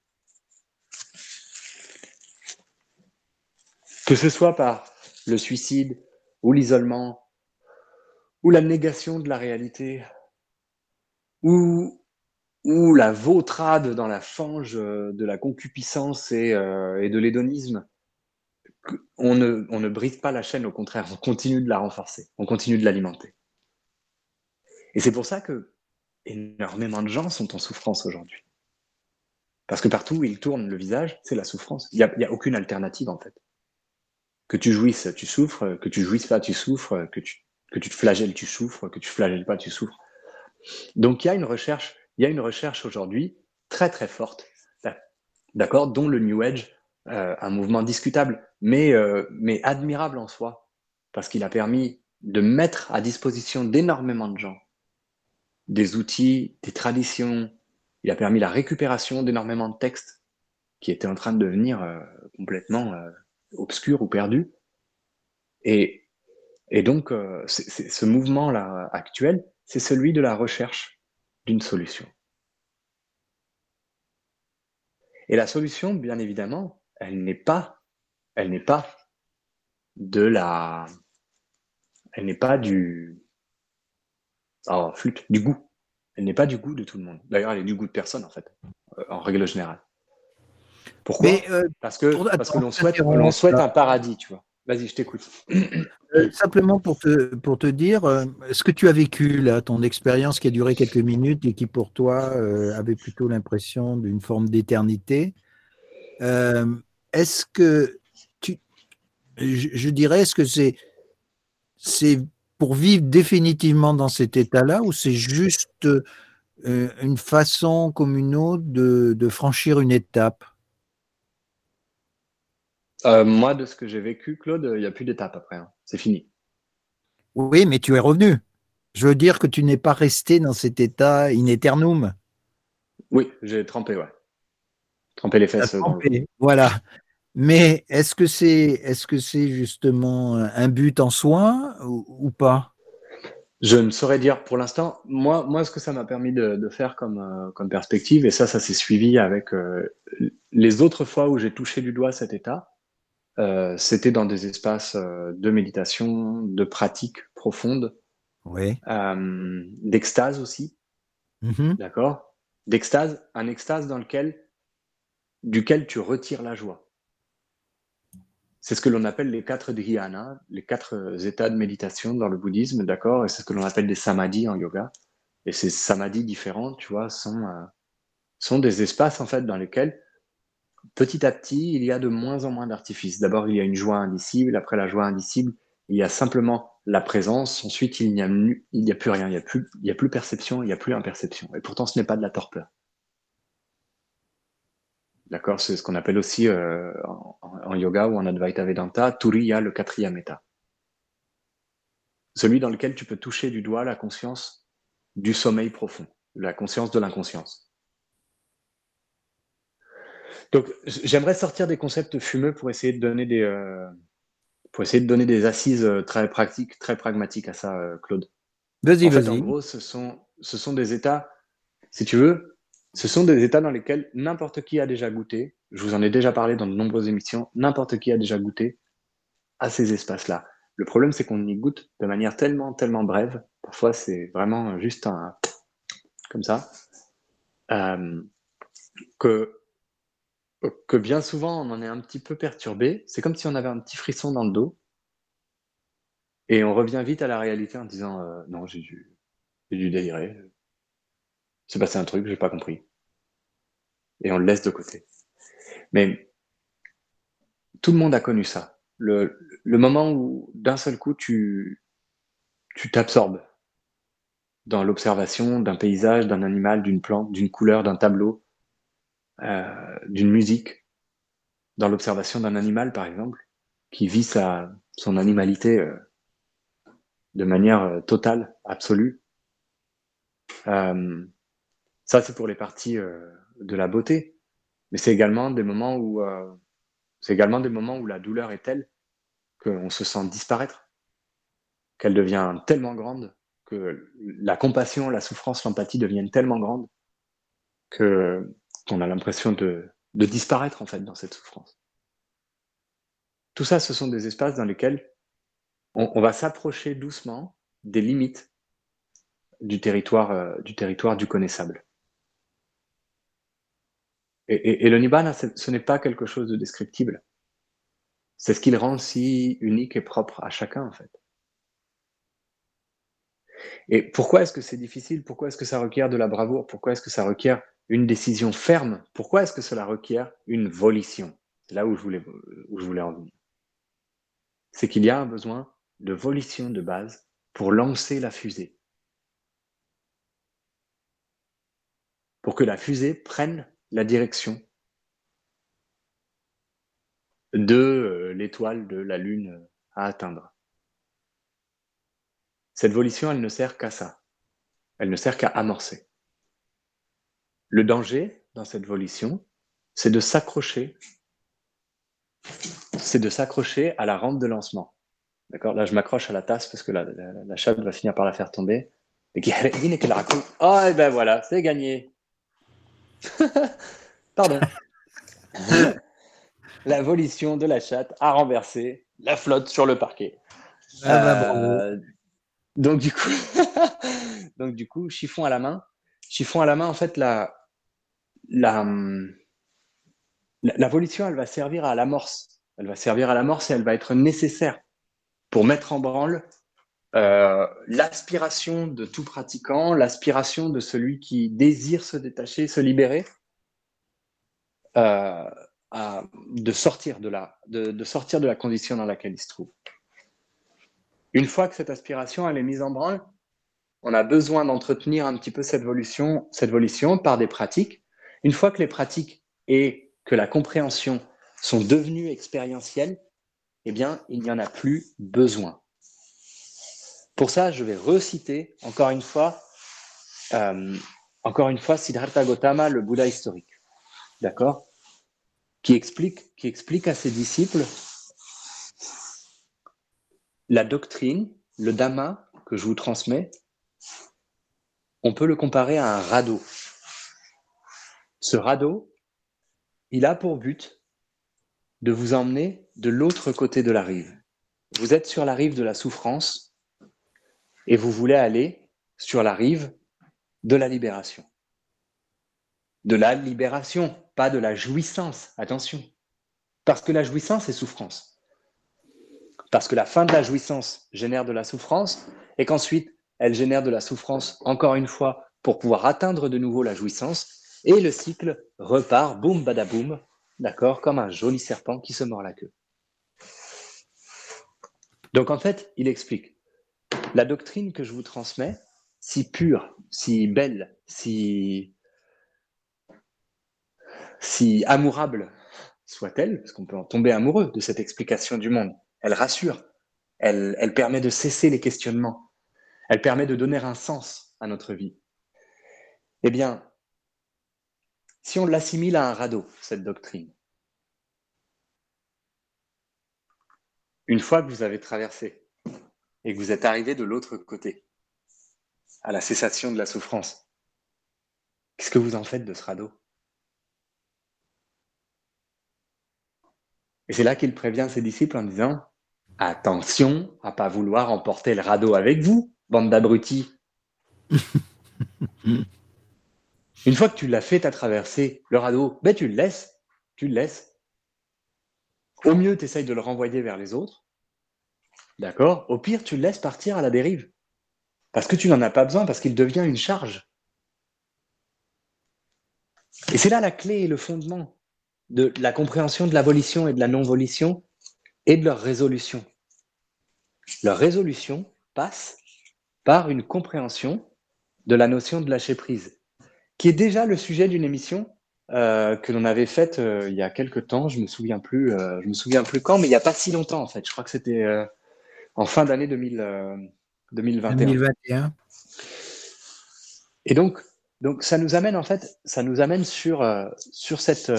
Que ce soit par le suicide ou l'isolement ou la négation de la réalité ou la vautrade dans la fange de la concupiscence et, euh, de l'hédonisme, on ne brise pas la chaîne, au contraire, on continue de la renforcer, on continue de l'alimenter. Et c'est pour ça que énormément de gens sont en souffrance aujourd'hui. Parce que partout où ils tournent le visage, c'est la souffrance. Il n'y a, aucune alternative en fait. Que tu jouisses, tu souffres, que tu jouisses pas, tu souffres, que tu, que tu te flagelles, tu souffres, que tu flagelles pas, tu souffres. Donc il y a une recherche il y a une recherche aujourd'hui très très forte, d'accord, dont le New Age, euh, un mouvement discutable, mais, euh, mais admirable en soi, parce qu'il a permis de mettre à disposition d'énormément de gens des outils, des traditions, il a permis la récupération d'énormément de textes qui étaient en train de devenir euh, complètement euh, obscurs ou perdus. Et, et donc, euh, ce mouvement-là actuel, c'est celui de la recherche d'une solution. Et la solution, bien évidemment, elle n'est pas, elle n'est pas de la, elle n'est pas du, oh, flûte, du goût. Elle n'est pas du goût de tout le monde. D'ailleurs, elle est du goût de personne, en fait, euh, en règle générale. Pourquoi? Euh, Parce que, parce que l'on souhaite, un paradis, tu vois. Vas-y, je t'écoute. Euh, simplement pour te, pour te dire, euh, ce que tu as vécu, là, ton expérience qui a duré quelques minutes et qui pour toi avait plutôt l'impression d'une forme d'éternité, est-ce que tu, je, je dirais, est-ce que c'est, c'est pour vivre définitivement dans cet état-là ou c'est juste euh, une façon comme une autre de, de franchir une étape? Euh, moi, de ce que j'ai vécu, Claude, il n'y a plus d'étape après. Hein. C'est fini. Oui, mais tu es revenu. Je veux dire que tu n'es pas resté dans cet état in eternum. Oui, j'ai trempé, ouais. Trempé les fesses. Trempé, voilà. Mais est-ce que c'est est-ce que c'est justement un but en soi ou, ou, pas? Je ne saurais dire pour l'instant. Moi, moi, ce que ça m'a permis de, de faire comme, euh, comme perspective, et ça, ça s'est suivi avec euh, les autres fois où j'ai touché du doigt cet état, euh, c'était dans des espaces euh, de méditation, de pratique profonde, Oui. euh, d'extase aussi, Mhm. d'accord? D'extase, un extase dans lequel, duquel tu retires la joie. C'est ce que l'on appelle les quatre dhyana, les quatre euh, états de méditation dans le bouddhisme, d'accord? Et c'est ce que l'on appelle des samadhis en yoga. Et ces samadhis différents, tu vois, sont, euh, sont des espaces en fait dans lesquels petit à petit, il y a de moins en moins d'artifices. D'abord, il y a une joie indicible. Après la joie indicible, il y a simplement la présence. Ensuite, il n'y a, plus rien. Il n'y a plus, a plus perception, il n'y a plus imperception. Et pourtant, ce n'est pas de la torpeur. D'accord C'est ce qu'on appelle aussi euh, en, en yoga ou en Advaita Vedanta, Turiya, le quatrième état. Celui dans lequel tu peux toucher du doigt la conscience du sommeil profond, la conscience de l'inconscience. Donc, j'aimerais sortir des concepts fumeux pour essayer de donner des, euh, pour essayer de donner des assises euh, très pratiques, très pragmatiques à ça, Claude. Vas-y, En fait, en vas-y. gros, ce sont, ce sont des états, si tu veux, ce sont des états dans lesquels n'importe qui a déjà goûté. Je vous en ai déjà parlé dans de nombreuses émissions. N'importe qui a déjà goûté à ces espaces-là. Le problème, c'est qu'on y goûte de manière tellement, tellement brève. Parfois, c'est vraiment juste un comme ça, euh, que que bien souvent, on en est un petit peu perturbé. C'est comme si on avait un petit frisson dans le dos. Et on revient vite à la réalité en disant euh, non, j'ai dû, j'ai dû délirer. C'est passé un truc, j'ai pas compris. Et on le laisse de côté. Mais tout le monde a connu ça. Le, le moment où d'un seul coup tu tu t'absorbes dans l'observation d'un paysage, d'un animal, d'une plante, d'une couleur, d'un tableau, euh, d'une musique, dans l'observation d'un animal par exemple, qui vit sa son animalité euh, de manière euh, totale, absolue. Ça, c'est pour les parties euh, de la beauté, mais c'est également des moments où euh, c'est également des moments où la douleur est telle qu'on se sent disparaître, qu'elle devient tellement grande, que la compassion, la souffrance, l'empathie deviennent tellement grandes que qu'on a l'impression de, de disparaître en fait dans cette souffrance. Tout ça, ce sont des espaces dans lesquels on, va s'approcher doucement des limites du territoire, euh, du territoire du connaissable. Et, le nibbana, ce n'est pas quelque chose de descriptible. C'est ce qui le rend si unique et propre à chacun, en fait. Et pourquoi est-ce que c'est difficile? Pourquoi est-ce que ça requiert de la bravoure? Pourquoi est-ce que ça requiert une décision ferme? Pourquoi est-ce que cela requiert une volition? C'est là où je voulais, où je voulais en venir. C'est qu'il y a un besoin de volition de base pour lancer la fusée. Pour que la fusée prenne la direction de euh, l'étoile, de la Lune à atteindre. Cette volition, elle ne sert qu'à ça. Elle ne sert qu'à amorcer. Le danger dans cette volition, c'est de s'accrocher, c'est de s'accrocher à la rampe de lancement. D'accord? Là, je m'accroche à la tasse parce que la, la, va finir par la faire tomber. Et. Oh, et ben voilà, c'est gagné. Pardon. la volition de la chatte a renversé la flotte sur le parquet. Ah bah, bravo. Euh, donc du coup, donc du coup, chiffon à la main. Chiffon à la main, en fait, la, la, la, la volition, elle va servir à l'amorce. Elle va servir à l'amorce et elle va être nécessaire pour mettre en branle euh, l'aspiration de tout pratiquant, l'aspiration de celui qui désire se détacher, se libérer, euh, à- de sortir de la, de, de sortir de la condition dans laquelle il se trouve. Une fois que cette aspiration elle est mise en branle, on a besoin d'entretenir un petit peu cette volition, cette volition par des pratiques. Une fois que les pratiques et que la compréhension sont devenues expérientielles, eh bien, il n'y en a plus besoin. Pour ça, je vais reciter encore une fois, euh, encore une fois Siddhartha Gautama, le Bouddha historique, d'accord, qui explique, qui explique à ses disciples la doctrine, le dhamma que je vous transmets, on peut le comparer à un radeau. Ce radeau, il a pour but de vous emmener de l'autre côté de la rive. Vous êtes sur la rive de la souffrance, et vous voulez aller sur la rive de la libération. De la libération, pas de la jouissance, attention. Parce que la jouissance est souffrance. Parce que la fin de la jouissance génère de la souffrance et qu'ensuite elle génère de la souffrance encore une fois pour pouvoir atteindre de nouveau la jouissance et le cycle repart, boum badaboum, d'accord, comme un joli serpent qui se mord la queue. Donc en fait, il explique la doctrine que je vous transmets, si pure, si belle, si, amourable soit-elle, parce qu'on peut en tomber amoureux de cette explication du monde, elle rassure, elle permet de cesser les questionnements, elle permet de donner un sens à notre vie. Eh bien, si on l'assimile à un radeau, cette doctrine, une fois que vous avez traversé et que vous êtes arrivé de l'autre côté, à la cessation de la souffrance, qu'est-ce que vous en faites de ce radeau? Et c'est là qu'il prévient ses disciples en disant Attention à pas vouloir emporter le radeau avec vous, bande d'abrutis. Une fois que tu l'as fait, ta traversée, le radeau, ben tu le laisses, tu le laisses. Au mieux, tu essayes de le renvoyer vers les autres. D'accord Au pire, tu le laisses partir à la dérive. Parce que tu n'en as pas besoin, parce qu'il devient une charge. Et c'est là la clé et le fondement de la compréhension de la volition et de la non-volition et de leur résolution. Leur résolution passe par une compréhension de la notion de lâcher prise qui est déjà le sujet d'une émission euh, que l'on avait faite euh, il y a quelques temps. Je me euh, me souviens plus quand, mais il n'y a pas si longtemps en fait. Je crois que c'était en fin d'année 2021. 2021. Et donc, donc ça nous amène en fait, ça nous amène sur sur cette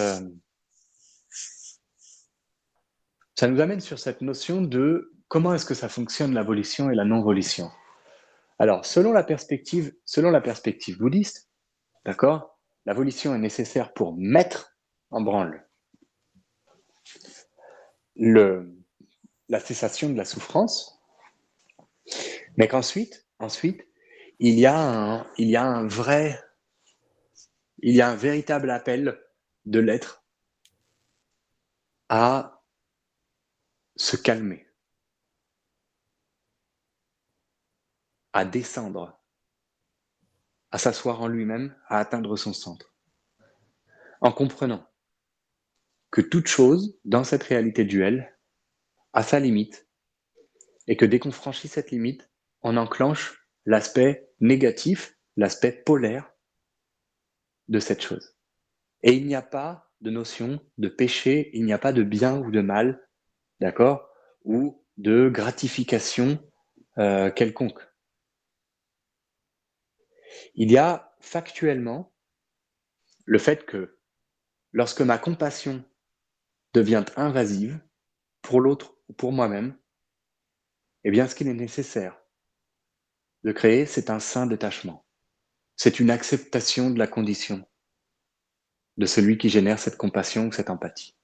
ça nous amène sur cette notion de comment est-ce que ça fonctionne la volition et la non-volition. Alors, selon la perspective, selon la perspective bouddhiste, D'accord La volition est nécessaire pour mettre en branle le, la cessation de la souffrance, mais qu'ensuite, ensuite, il y a un, vrai, il y a un véritable appel de l'être à se calmer, à descendre à s'asseoir en lui-même, à atteindre son centre. En comprenant que toute chose dans cette réalité duelle a sa limite et que dès qu'on franchit cette limite, on enclenche l'aspect négatif, l'aspect polaire de cette chose. Et il n'y a pas de notion de péché, il n'y a pas de bien ou de mal, d'accord, ou de gratification euh, quelconque il y a factuellement le fait que lorsque ma compassion devient invasive pour l'autre ou pour moi-même, eh bien ce qu'il est nécessaire de créer, c'est un sain détachement. C'est une acceptation de la condition de celui qui génère cette compassion ou cette empathie.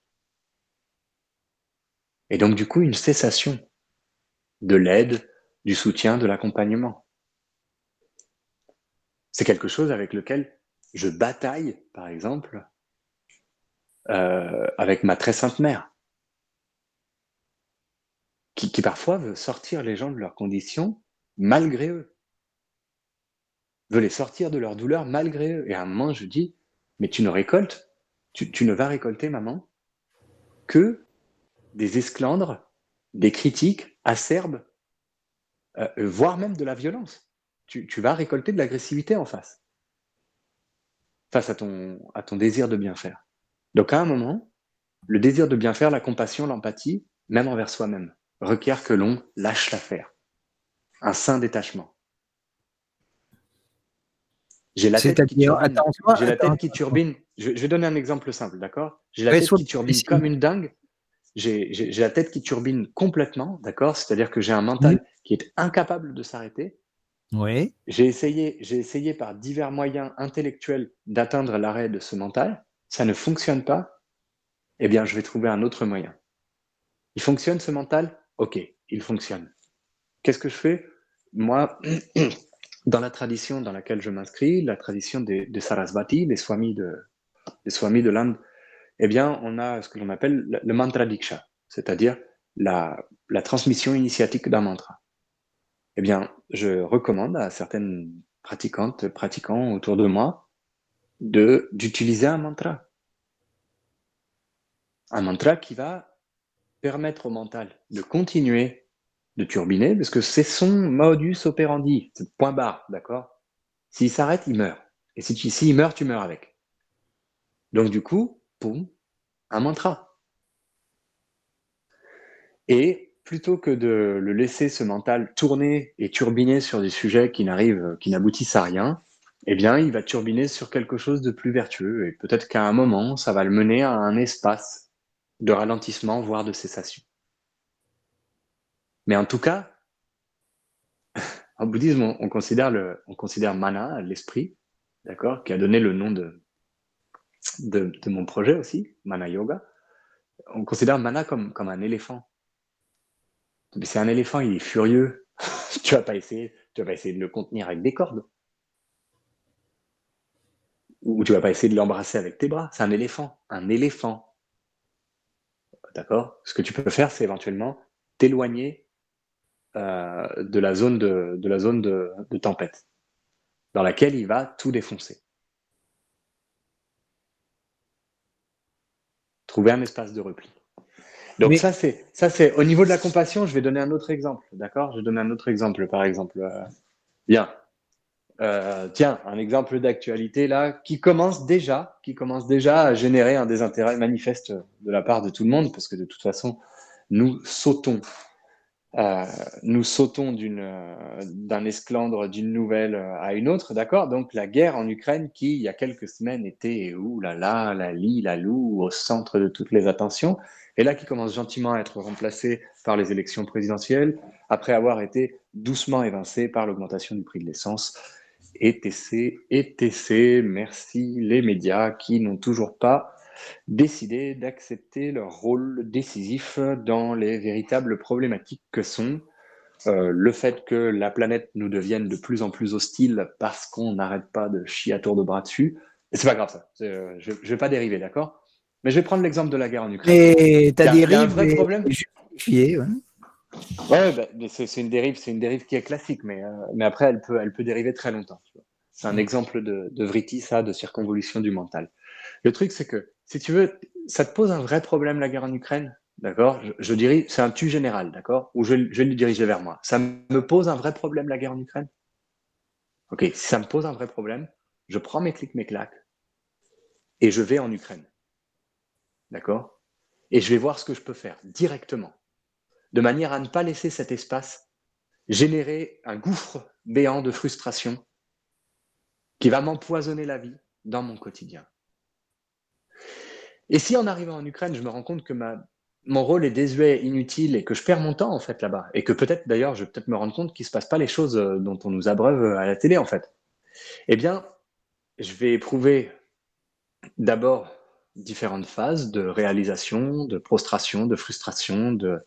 Et donc du coup, une cessation de l'aide, du soutien, de l'accompagnement. C'est quelque chose avec lequel je bataille, par exemple, euh, avec ma très sainte mère, qui, parfois veut sortir les gens de leurs conditions malgré eux, veut les sortir de leur douleur malgré eux. Et à un moment, je dis, mais tu ne récoltes, tu, ne vas récolter, maman, que des esclandres, des critiques acerbes, euh, voire même de la violence tu, vas récolter de l'agressivité en face, face à ton, à ton désir de bien faire. Donc à un moment, le désir de bien faire, la compassion, l'empathie, même envers soi-même, requiert que l'on lâche l'affaire. Un sain détachement. J'ai la, tête qui, turbine. La tête qui turbine. Je, vais donner un exemple simple, d'accord? J'ai la tête qui turbine comme une dingue. J'ai la tête qui turbine complètement, d'accord? C'est-à-dire que j'ai un mental qui est incapable de s'arrêter. Oui. J'ai essayé, j'ai essayé par divers moyens intellectuels d'atteindre l'arrêt de ce mental. Ça ne fonctionne pas. Eh bien, je vais trouver un autre moyen. Il fonctionne ce mental? Ok, il fonctionne. Qu'est-ce que je fais? Moi, dans la tradition dans laquelle je m'inscris, la tradition des, des Sarasvati, des swamis de, des swamis de l'Inde, eh bien, on a ce que l'on appelle le, mantra diksha, c'est-à-dire la, la transmission initiatique d'un mantra. Eh bien, je recommande à certaines pratiquantes, pratiquants autour de moi, d'utiliser un mantra. Un mantra qui va permettre au mental de continuer de turbiner, parce que c'est son modus operandi, c'est point barre, d'accord? S'il s'arrête, il meurt. Et si tu, s'il meurt, tu meurs avec. Donc du coup, poum, un mantra. Et plutôt que de le laisser ce mental tourner et turbiner sur des sujets qui n'arrivent, qui n'aboutissent à rien, eh bien, il va turbiner sur quelque chose de plus vertueux. Et peut-être qu'à un moment, ça va le mener à un espace de ralentissement, voire de cessation. Mais en tout cas, en bouddhisme, on, on considère, on considère mana, l'esprit, d'accord, qui a donné le nom de, de, de, mon projet aussi, Mana Yoga. On considère mana comme, comme un éléphant. Mais c'est un éléphant, il est furieux. tu vas pas essayer, tu vas pas essayer de le contenir avec des cordes. Ou tu vas pas essayer de l'embrasser avec tes bras. C'est un éléphant, un éléphant. D'accord? Ce que tu peux faire, c'est éventuellement t'éloigner euh, de la zone, de, de la zone de, de, tempête, dans laquelle il va tout défoncer. Trouver un espace de repli. Donc Mais... ça c'est ça c'est au niveau de la compassion. Je vais donner un autre exemple, d'accord? Je vais donner un autre exemple, par exemple. Euh, bien. Euh, tiens, un exemple d'actualité là qui commence déjà, qui commence déjà à générer un désintérêt manifeste de la part de tout le monde, parce que de toute façon, nous sautons euh, nous sautons euh, d'un esclandre d'une nouvelle à une autre, d'accord? Donc la guerre en Ukraine qui, il y a quelques semaines, était, ouh la lie, la loue, au centre de toutes les attentions, et là qui commence gentiment à être remplacée par les élections présidentielles, après avoir été doucement évincée par l'augmentation du prix de l'essence, etc., etc., merci les médias qui n'ont toujours pas décidé d'accepter leur rôle décisif dans les véritables problématiques que sont euh, le fait que la planète nous devienne de plus en plus hostile parce qu'on n'arrête pas de chier à tour de bras dessus. C'est pas grave ça, euh, je, je vais pas dériver, d'accord? Mais je vais prendre l'exemple de la guerre en Ukraine. Et t'as dérivé un vrai problème. Ouais. Ouais, bah, c'est une dérive, c'est une dérive qui est classique, mais, euh, mais après elle peut, elle peut dériver très longtemps. C'est un exemple de, de vritti, ça, de circonvolution du mental. Le truc, c'est que si tu veux, ça te pose un vrai problème la guerre en Ukraine, d'accord? Je, je, dirais, c'est un tu général, d'accord? Ou je, je vais le diriger vers moi. Ça me pose un vrai problème la guerre en Ukraine? Ok, si ça me pose un vrai problème, je prends mes clics, mes claques, et je vais en Ukraine, d'accord? Et je vais voir ce que je peux faire directement, de manière à ne pas laisser cet espace générer un gouffre béant de frustration qui va m'empoisonner la vie dans mon quotidien. Et si en arrivant en Ukraine, je me rends compte que mon rôle est désuet, inutile et que je perds mon temps en fait là-bas, et que peut-être d'ailleurs je vais peut-être me rendre compte qu'il se passe pas les choses euh, dont on nous abreuve à la télé en fait, eh bien, je vais éprouver d'abord différentes phases de réalisation, de prostration, de frustration, de,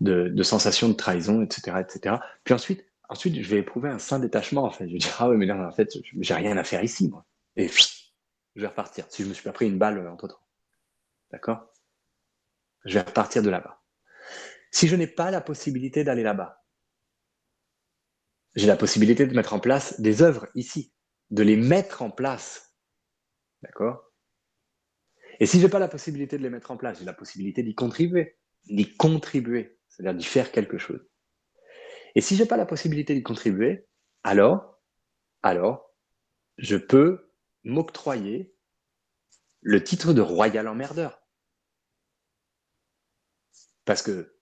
de, de sensation de trahison, etc., etc. Puis ensuite, ensuite, je vais éprouver un sain détachement en. Je vais dire ah oui mais là en fait j'ai rien à faire ici moi, et je vais repartir si je me suis pas pris une balle entre temps. D'accord? Je vais repartir de là-bas. Si je n'ai pas la possibilité d'aller là-bas, j'ai la possibilité de mettre en place des œuvres ici, de les mettre en place. D'accord? Et si je n'ai pas la possibilité de les mettre en place, j'ai la possibilité d'y contribuer, d'y contribuer, c'est-à-dire d'y faire quelque chose. Et si je n'ai pas la possibilité d'y contribuer, alors, alors, je peux m'octroyer le titre de royal emmerdeur. Parce que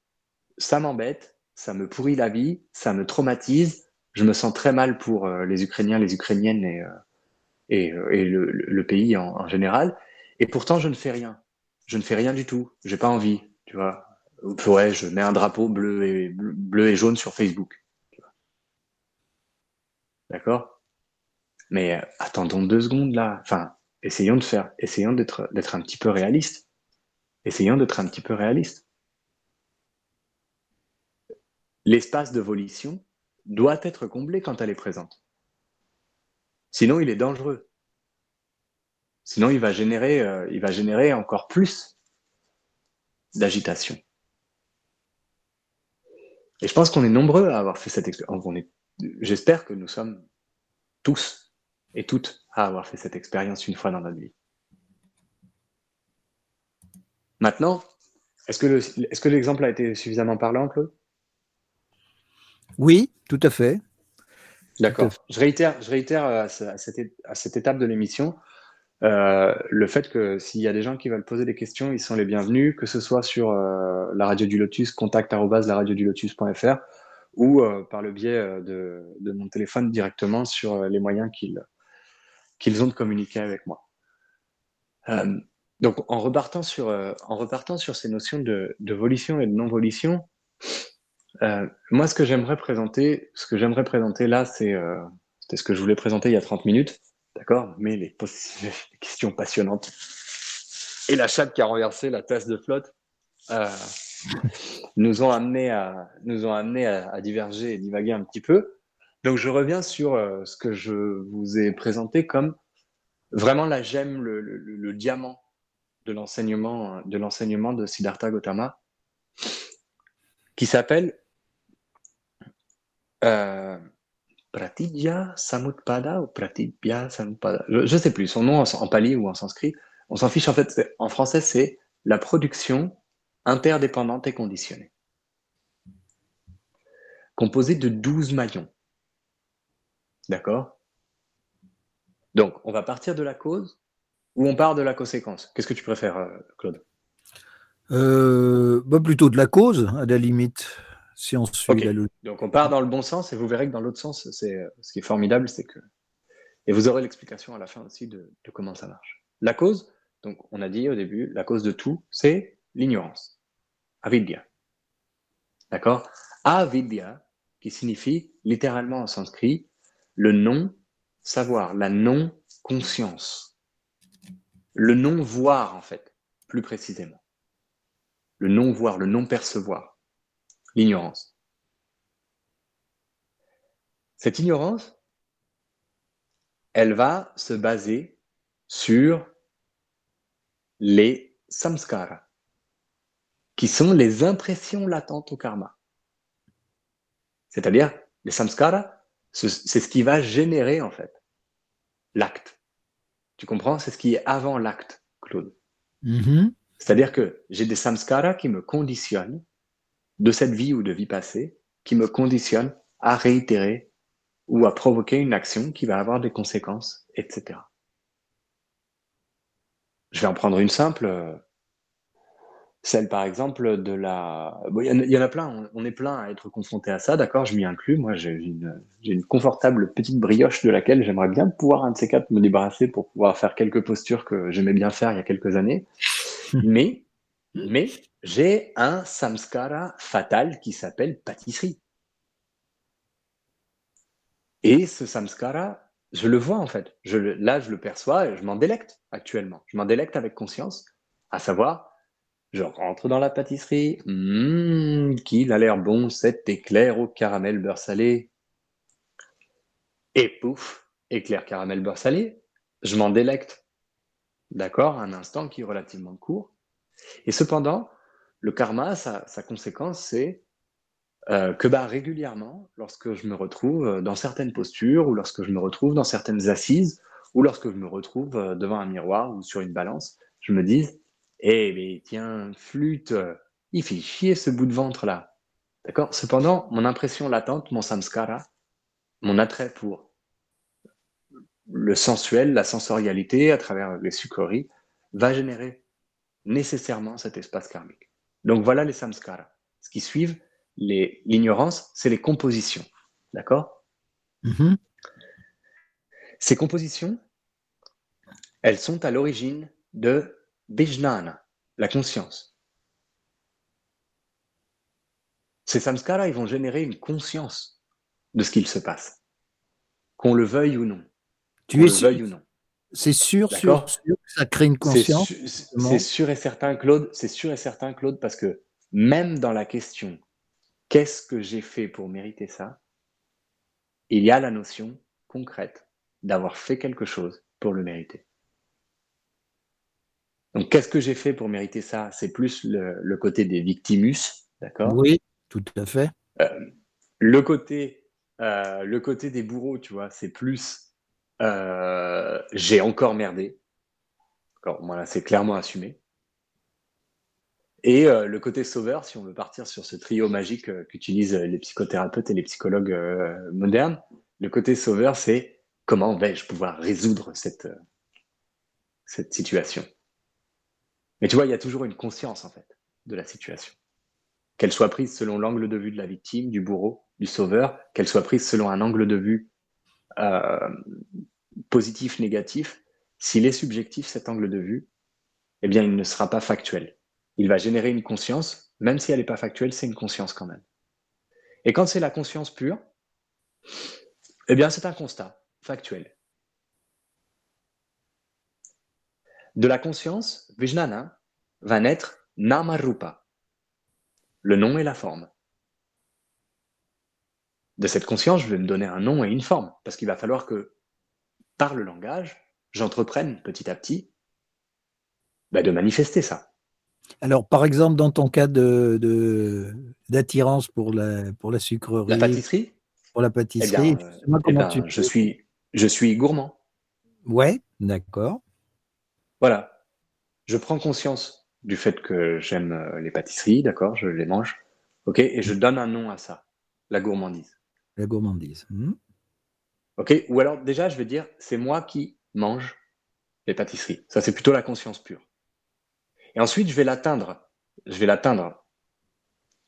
ça m'embête, ça me pourrit la vie, ça me traumatise, je me sens très mal pour euh, les Ukrainiens, les Ukrainiennes et, euh, et, euh, le, pays en, en, général. Et pourtant, je ne fais rien. Je ne fais rien du tout. J'ai pas envie, tu vois. Ouais, je mets un drapeau bleu et, bleu et jaune sur Facebook. D'accord? Mais attendons deux secondes là. Enfin, essayons de faire, essayons d'être, un petit peu réaliste. Essayons d'être un petit peu réaliste. L'espace de volition, doit être comblée quand elle est présente. Sinon, il est dangereux. Sinon, il va générer, euh, il va générer encore plus d'agitation. Et je pense qu'on est nombreux à avoir fait cette expérience. J'espère que nous sommes tous et toutes à avoir fait cette expérience une fois dans notre vie. Maintenant, est-ce que l'exemple a été suffisamment parlant, Claude? Oui, tout à fait. D'accord. Je réitère, je réitère à, cette, étape de l'émission euh, le fait que s'il y a des gens qui veulent poser des questions, ils sont les bienvenus, que ce soit sur euh, la radio du Lotus, contact lotus.fr ou euh, par le biais de, mon téléphone directement sur les moyens qu'ils ont de communiquer avec moi. donc en repartant, sur, en repartant sur ces notions de, volition et de non-volition, moi ce que j'aimerais présenter, ce que j'aimerais présenter là, c'est ce que je voulais présenter il y a 30 minutes, D'accord Mais les, questions passionnantes. Et la chatte qui a renversé la tasse de flotte euh, nous ont amené, à, nous ont amené à, diverger et divaguer un petit peu. Donc je reviens sur euh, ce que je vous ai présenté comme vraiment la gemme, le, diamant de l'enseignement de l'enseignement de Siddhartha Gautama, qui s'appelle euh, Pratidya Samutpada ou Pratidya Samutpada? Je ne sais plus, son nom en, pali ou en sanskrit. On s'en fiche, en fait, en français, c'est la production interdépendante et conditionnée. Composée de 12 maillons. D'accord? Donc, on va partir de la cause ou on part de la conséquence? Qu'est-ce que tu préfères, euh, Claude? Euh, bah Plutôt de la cause, à la limite si on suit la Donc on part dans le bon sens et vous verrez que dans l'autre sens, c'est ce qui est formidable, c'est que et vous aurez l'explication à la fin aussi de, comment ça marche. La cause, donc on a dit au début, la cause de tout, c'est l'ignorance, avidya. D'accord? Avidya, qui signifie littéralement en sanskrit le non-savoir, la non-conscience, le non-voir en fait, plus précisément, le non-voir, le non-percevoir l'ignorance. Cette ignorance, elle va se baser sur les samskaras, qui sont les impressions latentes au karma. C'est-à-dire, les samskaras, c'est ce qui va générer en fait l'acte. Tu comprends? C'est ce qui est avant l'acte, Claude. Mm-hmm. C'est-à-dire que j'ai des samskaras qui me conditionnent de cette vie ou de vie passée qui me conditionne à réitérer ou à provoquer une action qui va avoir des conséquences, etc. Je vais en prendre une simple, celle par exemple de la... Il y, en a plein, on, est plein à être confronté à ça, d'accord, je m'y inclus, moi j'ai une, une, confortable petite brioche de laquelle j'aimerais bien pouvoir un de ces quatre me débarrasser pour pouvoir faire quelques postures que j'aimais bien faire il y a quelques années, mais, mais j'ai un samskara fatal qui s'appelle pâtisserie. Et ce samskara, je le vois en fait. Je là, je le perçois et je m'en délecte actuellement. Je m'en délecte avec conscience, à savoir, je rentre dans la pâtisserie, mmh, qu'il a l'air bon cet éclair au caramel beurre salé. Et pouf, éclair caramel beurre salé, je m'en délecte. D'accord? Un instant qui est relativement court. Et cependant, le karma, sa, conséquence, c'est euh, que bah, régulièrement, lorsque je me retrouve euh, dans certaines postures, ou lorsque je me retrouve dans certaines assises, ou lorsque je me retrouve euh, devant un miroir ou sur une balance, je me dis Eh, mais tiens, flûte, il fait chier ce bout de ventre-là. D'accord? Cependant, mon impression latente, mon samskara, mon attrait pour le sensuel, la sensorialité à travers les sucreries, va générer nécessairement cet espace karmique. Donc voilà les samskaras. Ce qui suivent, l'ignorance, c'est les compositions. D'accord? Mm-hmm. Ces compositions, elles sont à l'origine de Vijnana, la conscience. Ces samskaras, ils vont générer une conscience de ce qu'il se passe, qu'on le veuille ou non. Tu es sûr, ou non. C'est sûr, sûr, sûr que ça crée une conscience. C'est sûr et certain, Claude. C'est sûr et certain, Claude, parce que même dans la question, qu'est-ce que j'ai fait pour mériter ça il y a la notion concrète d'avoir fait quelque chose pour le mériter. Donc, qu'est-ce que j'ai fait pour mériter ça? C'est plus le, côté des victimus, d'accord? Oui, tout à fait. Euh, le, côté, euh, le côté des bourreaux, tu vois, c'est plus euh, j'ai encore merdé. Voilà, c'est clairement assumé. Et le côté sauveur, si on veut partir sur ce trio magique qu'utilisent les psychothérapeutes et les psychologues modernes, le côté sauveur, c'est comment vais-je pouvoir résoudre cette, cette situation mais tu vois, il y a toujours une conscience, en fait, de la situation. Qu'elle soit prise selon l'angle de vue de la victime, du bourreau, du sauveur, qu'elle soit prise selon un angle de vue euh, positif, négatif, s'il est subjectif, cet angle de vue, eh bien, il ne sera pas factuel. Il va générer une conscience, même si elle n'est pas factuelle, c'est une conscience quand même. Et quand c'est la conscience pure, eh bien, c'est un constat factuel. De la conscience, Vijnana, va naître Namarupa, le nom et la forme. De cette conscience, je vais me donner un nom et une forme, parce qu'il va falloir que, par le langage, j'entreprenne petit à petit bah, de manifester ça. Alors, par exemple, dans ton cas de, d'attirance pour la, pour la sucrerie. La pâtisserie? Pour la pâtisserie. Eh eh ben, je, suis, je suis gourmand. Ouais, d'accord. Voilà. Je prends conscience du fait que j'aime euh, les pâtisseries, d'accord, je les mange. OK, et je donne un nom à ça, la gourmandise. La gourmandise. Hmm. OK, ou alors déjà, je vais dire, c'est moi qui mange les pâtisseries. Ça, c'est plutôt la conscience pure. Et ensuite, je vais l'atteindre. Je vais l'atteindre.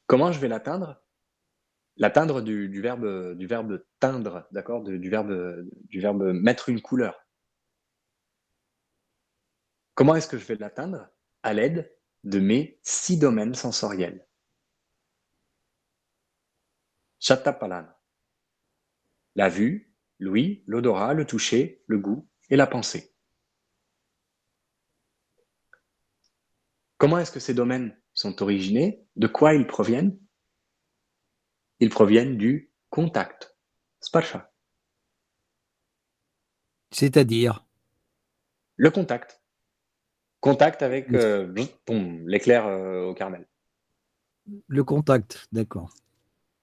Comment je vais l'atteindre? L'atteindre du, verbe, du verbe teindre, d'accord? Du, verbe, du verbe mettre une couleur. Comment est-ce que je vais l'atteindre? À l'aide de mes six domaines sensoriels. Chattapalana. La vue, l'ouïe, l'odorat, le toucher, le goût et la pensée. Comment est-ce que ces domaines sont originés? De quoi ils proviennent? Ils proviennent du contact, sparsha. C'est-à-dire? Le contact. Contact avec euh, l'éclair euh, au caramel. Le contact, d'accord.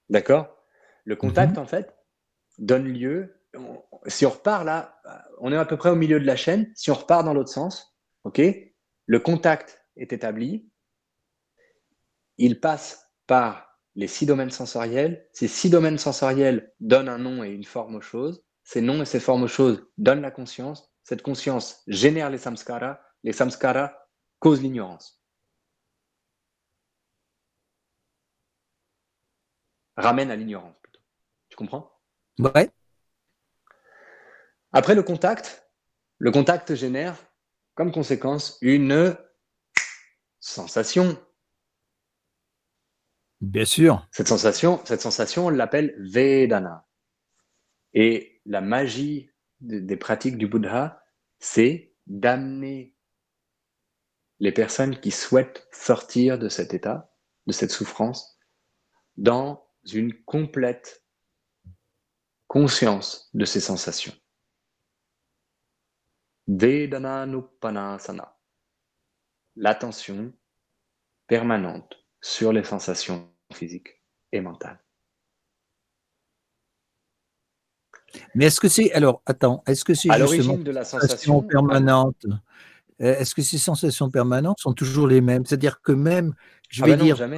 D'accord? Le contact, mhm. en fait, donne lieu. si on repart là, on est à peu près au milieu de la chaîne. Si on repart dans l'autre sens, ok Le contact est établi. Il passe par les six domaines sensoriels. Ces six domaines sensoriels donnent un nom et une forme aux choses. Ces noms et ces formes aux choses donnent la conscience. Cette conscience génère les samskaras les samskaras causent l'ignorance. Ramènent à l'ignorance plutôt. Tu comprends? Ouais. Après le contact, le contact génère comme conséquence une sensation. Bien sûr. Cette sensation, cette sensation, on l'appelle Vedana. Et la magie des pratiques du Bouddha, c'est d'amener les personnes qui souhaitent sortir de cet état, de cette souffrance, dans une complète conscience de ces sensations. Vedananupanasana. L'attention permanente sur les sensations physiques et mentales. Mais est-ce que c'est alors attends, est-ce que c'est à l'origine de la sensation permanente euh, est-ce que ces sensations permanentes sont toujours les mêmes? C'est-à-dire que même, je ah vais bah dire,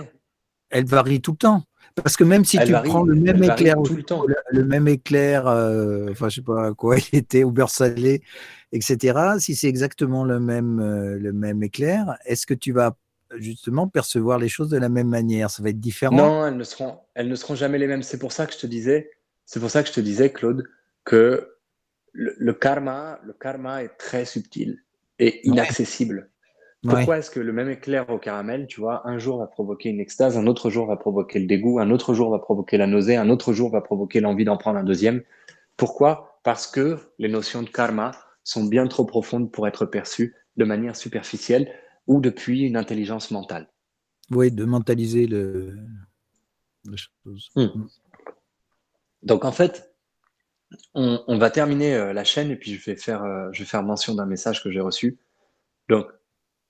elles varient tout le temps. Parce que même si tu prends le même éclair, tout le, temps. le, même éclair, euh, enfin je sais pas quoi il était, au beurre salé, etc. Si c'est exactement le même, euh, le même éclair, est-ce que tu vas justement percevoir les choses de la même manière? Ça va être différent? Non, elles ne seront, elles ne seront jamais les mêmes. C'est pour ça que je te disais, c'est pour ça que je te disais, Claude, que le karma, le karma est très subtil et inaccessible. Pourquoi est-ce que le même éclair au caramel, tu vois, un jour va provoquer une extase, un autre jour va provoquer le dégoût, un autre jour va provoquer la nausée, un autre jour va provoquer l'envie d'en prendre un deuxième? Pourquoi? Parce que les notions de karma sont bien trop profondes pour être perçues de manière superficielle ou depuis une intelligence mentale. Oui, de mentaliser le... chose. Hmm. Donc en fait, on, on va terminer euh, la chaîne et puis je vais faire, euh, je vais faire mention d'un message que j'ai reçu. Donc,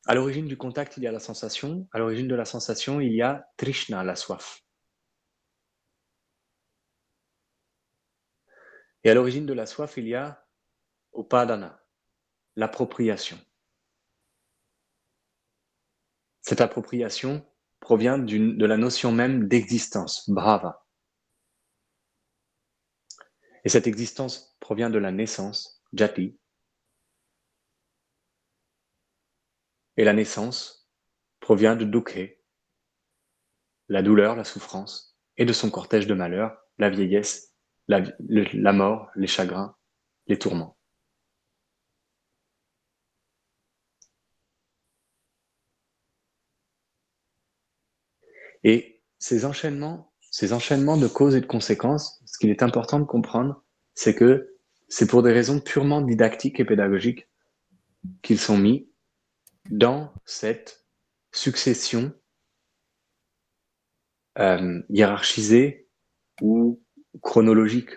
à l'origine du contact, il y a la sensation. À l'origine de la sensation, il y a Trishna, la soif. Et à l'origine de la soif, il y a Upadana, l'appropriation. Cette appropriation provient de la notion même d'existence, bhava. Et cette existence provient de la naissance, jati. Et la naissance provient de dukhe, la douleur, la souffrance, et de son cortège de malheurs, la vieillesse, la, la mort, les chagrins, les tourments. Et ces enchaînements, ces enchaînements de causes et de conséquences, ce qu'il est important de comprendre, c'est que c'est pour des raisons purement didactiques et pédagogiques qu'ils sont mis dans cette succession euh, hiérarchisée ou chronologique.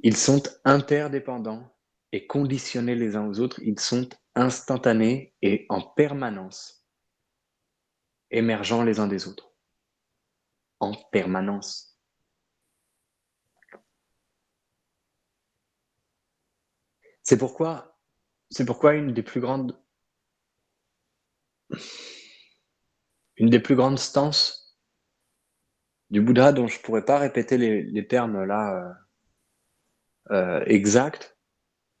Ils sont interdépendants et conditionnés les uns aux autres. Ils sont instantanés et en permanence émergents les uns des autres. En permanence. C'est pourquoi, c'est pourquoi une des plus grandes, une des plus grandes stances du Bouddha, dont je pourrais pas répéter les, les termes là euh, euh, exacts,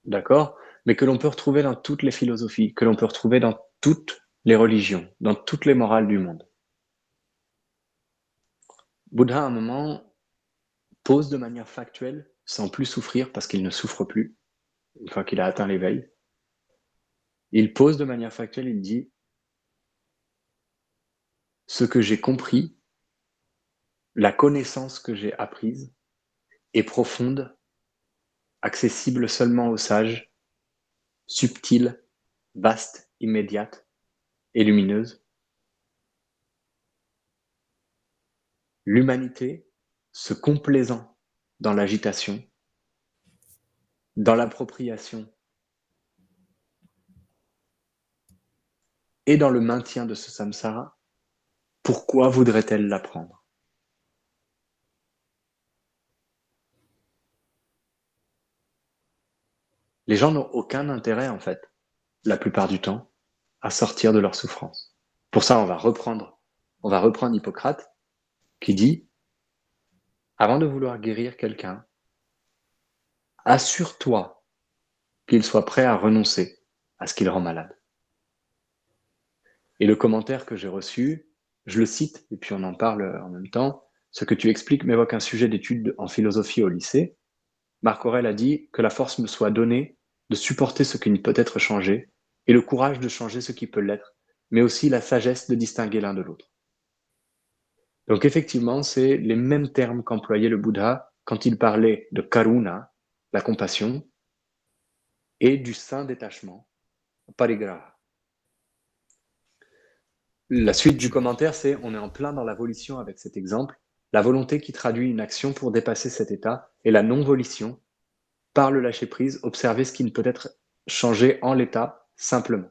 d'accord, mais que l'on peut retrouver dans toutes les philosophies, que l'on peut retrouver dans toutes les religions, dans toutes les morales du monde. Bouddha, à un moment, pose de manière factuelle, sans plus souffrir parce qu'il ne souffre plus, une fois qu'il a atteint l'éveil. Il pose de manière factuelle, il dit, ce que j'ai compris, la connaissance que j'ai apprise est profonde, accessible seulement aux sages, subtile, vaste, immédiate et lumineuse. L'humanité, se complaisant dans l'agitation, dans l'appropriation et dans le maintien de ce samsara, pourquoi voudrait-elle l'apprendre? Les gens n'ont aucun intérêt, en fait, la plupart du temps, à sortir de leur souffrance. Pour ça, on va reprendre, on va reprendre Hippocrate, qui dit, avant de vouloir guérir quelqu'un, assure-toi qu'il soit prêt à renoncer à ce qu'il rend malade. Et le commentaire que j'ai reçu, je le cite, et puis on en parle en même temps, ce que tu expliques m'évoque un sujet d'étude en philosophie au lycée. Marc Aurel a dit que la force me soit donnée de supporter ce qui ne peut être changé, et le courage de changer ce qui peut l'être, mais aussi la sagesse de distinguer l'un de l'autre. Donc effectivement, c'est les mêmes termes qu'employait le Bouddha quand il parlait de karuna, la compassion, et du saint détachement, parigraha. La suite du commentaire, c'est on est en plein dans la volition avec cet exemple, la volonté qui traduit une action pour dépasser cet état, et la non-volition, par le lâcher-prise, observer ce qui ne peut être changé en l'état simplement.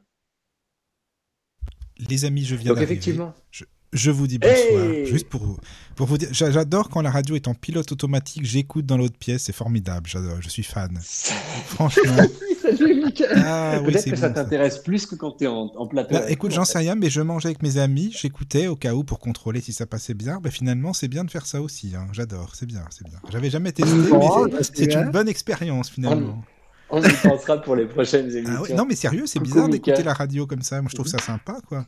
Les amis, je viens Donc effectivement, Je, je vous dis bonsoir. Hey Juste pour, pour vous dire, j'a- j'adore quand la radio est en pilote automatique, j'écoute dans l'autre pièce, c'est formidable, j'adore, je suis fan. Franchement. Ah oui, peut-être que ça bon, ça. t'intéresse plus que quand tu es en, en plateau. Bah, écoute, j'en en sais rien, mais je mangeais avec mes amis, j'écoutais au cas où pour contrôler si ça passait bien. Bah, finalement, c'est bien de faire ça aussi. hein. J'adore, c'est bien, c'est bien. J'avais jamais testé, mais Bon, c'est- bah, c'est une bonne expérience finalement. On y pensera pour les prochaines émissions. Ah ouais, non, mais sérieux, c'est bizarre d'écouter la radio comme ça. Moi, je trouve ça sympa, quoi.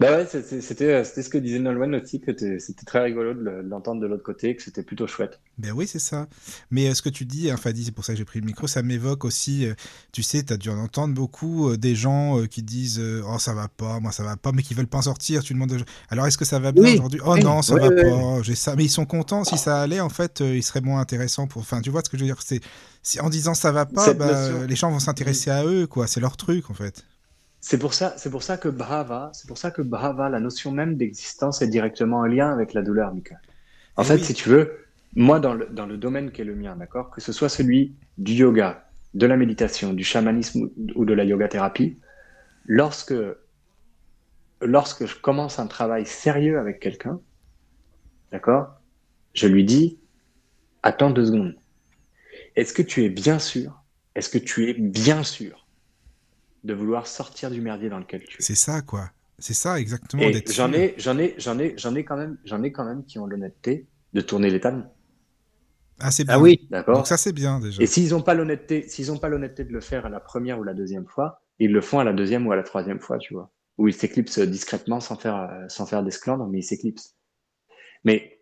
Bah ouais, c'était euh, c'était ce que disait Nolwenn aussi, que c'était très rigolo de le- de l'entendre de l'autre côté, que c'était plutôt chouette. Ben oui, c'est ça. Mais euh, ce que tu dis, hein, Fadi, c'est pour ça que j'ai pris le micro, ça m'évoque aussi, euh, tu sais, tu as dû en entendre beaucoup des gens qui disent Oh, ça va pas, moi ça va pas, mais qui veulent pas en sortir. Tu demandes Alors, est-ce que ça va bien Oui, aujourd'hui? Oh oui, non, ça oui, va pas, j'ai ça. Mais ils sont contents, si ça allait, en fait, ils seraient moins intéressants pour. Enfin, tu vois ce que je veux dire c'est... Si, En disant ça va pas, bah, les gens vont s'intéresser à eux, quoi. C'est leur truc, en fait. C'est pour ça, c'est pour ça que Brava, c'est pour ça que Brava, la notion même d'existence est directement en lien avec la douleur, Mika. En Eh fait, oui. si tu veux, moi, dans le, dans le domaine qui est le mien, d'accord, que ce soit celui du yoga, de la méditation, du chamanisme ou- ou de la yoga thérapie, lorsque, lorsque je commence un travail sérieux avec quelqu'un, d'accord, je lui dis, attends deux secondes. Est-ce que tu es bien sûr, est-ce que tu es bien sûr de vouloir sortir du merdier dans lequel tu es? C'est ça, quoi. C'est ça, exactement. J'en ai, j'en ai, j'en ai, j'en ai quand même, j'en ai quand même qui ont l'honnêteté de tourner les talons, Ah, c'est bien. Ah oui, d'accord? Donc ça, c'est bien, déjà. Et s'ils n'ont pas l'honnêteté, s'ils n'ont pas l'honnêteté de le faire à la première ou la deuxième fois, ils le font à la deuxième ou à la troisième fois, tu vois. Où ils s'éclipsent discrètement sans faire, euh, sans faire d'esclandre, mais ils s'éclipsent. Mais,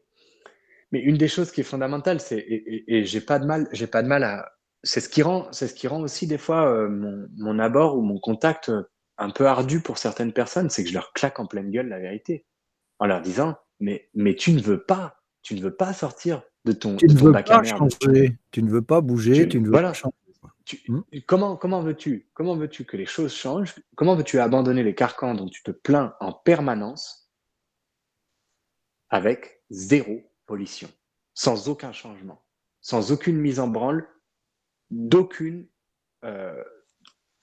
mais une des choses qui est fondamentale, c'est, et, et- et j'ai pas de mal, j'ai pas de mal à, c'est ce qui rend, c'est ce qui rend aussi des fois euh, mon, mon abord ou mon contact euh, un peu ardu pour certaines personnes, c'est que je leur claque en pleine gueule la vérité. En leur disant, mais, mais tu ne veux pas, tu ne veux pas sortir de ton, tu de ne ton veux bac à pas merde. changer, tu ne veux pas bouger, Tu- tu, ne veux voilà. pas changer. Tu- Hmm. comment comment veux-tu comment veux-tu que les choses changent? Comment veux-tu abandonner les carcans dont tu te plains en permanence avec zéro pollution, sans aucun changement, sans aucune mise en branle, d'aucune, euh,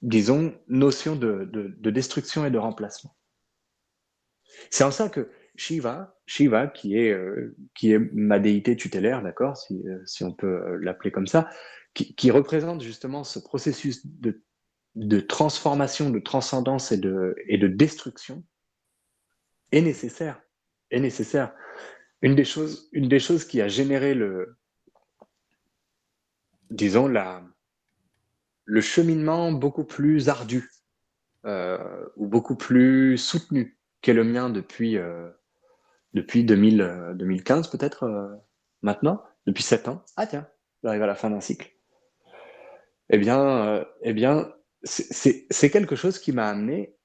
disons, notion de, de, de destruction et de remplacement. C'est en ça que Shiva, Shiva qui est euh, qui est ma déité tutélaire, d'accord, si, euh, si on peut l'appeler comme ça, qui, qui représente justement ce processus de, de transformation, de transcendance et de, et de destruction, est nécessaire. Est nécessaire. Une des choses, une des choses qui a généré le, disons, la, le cheminement beaucoup plus ardu euh, ou beaucoup plus soutenu qu'est le mien depuis, euh, depuis 2000, euh, 2015 peut-être euh, maintenant, depuis 7 ans. Ah tiens, j'arrive à la fin d'un cycle. Eh bien, euh, eh bien, c'est- quelque chose qui m'a amené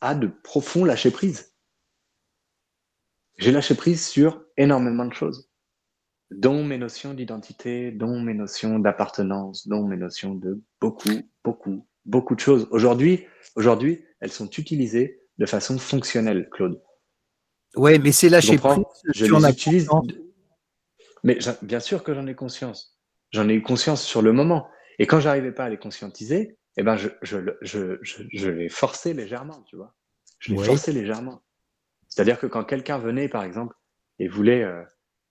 à de profonds lâcher prise. J'ai lâché prise sur énormément de choses, dont mes notions d'identité, dont mes notions d'appartenance, dont mes notions de beaucoup, beaucoup, beaucoup de choses. Aujourd'hui, aujourd'hui, elles sont utilisées de façon fonctionnelle, Claude. Ouais, mais c'est lâcher prise Je les utilise. Mais bien sûr que j'en ai conscience. J'en ai eu conscience sur le moment. Et quand j'arrivais pas à les conscientiser, eh ben je, je, le- je, je, je les forçais légèrement, tu vois. Je les Oui. forçais légèrement. C'est-à-dire que quand quelqu'un venait, par exemple, et voulait, euh,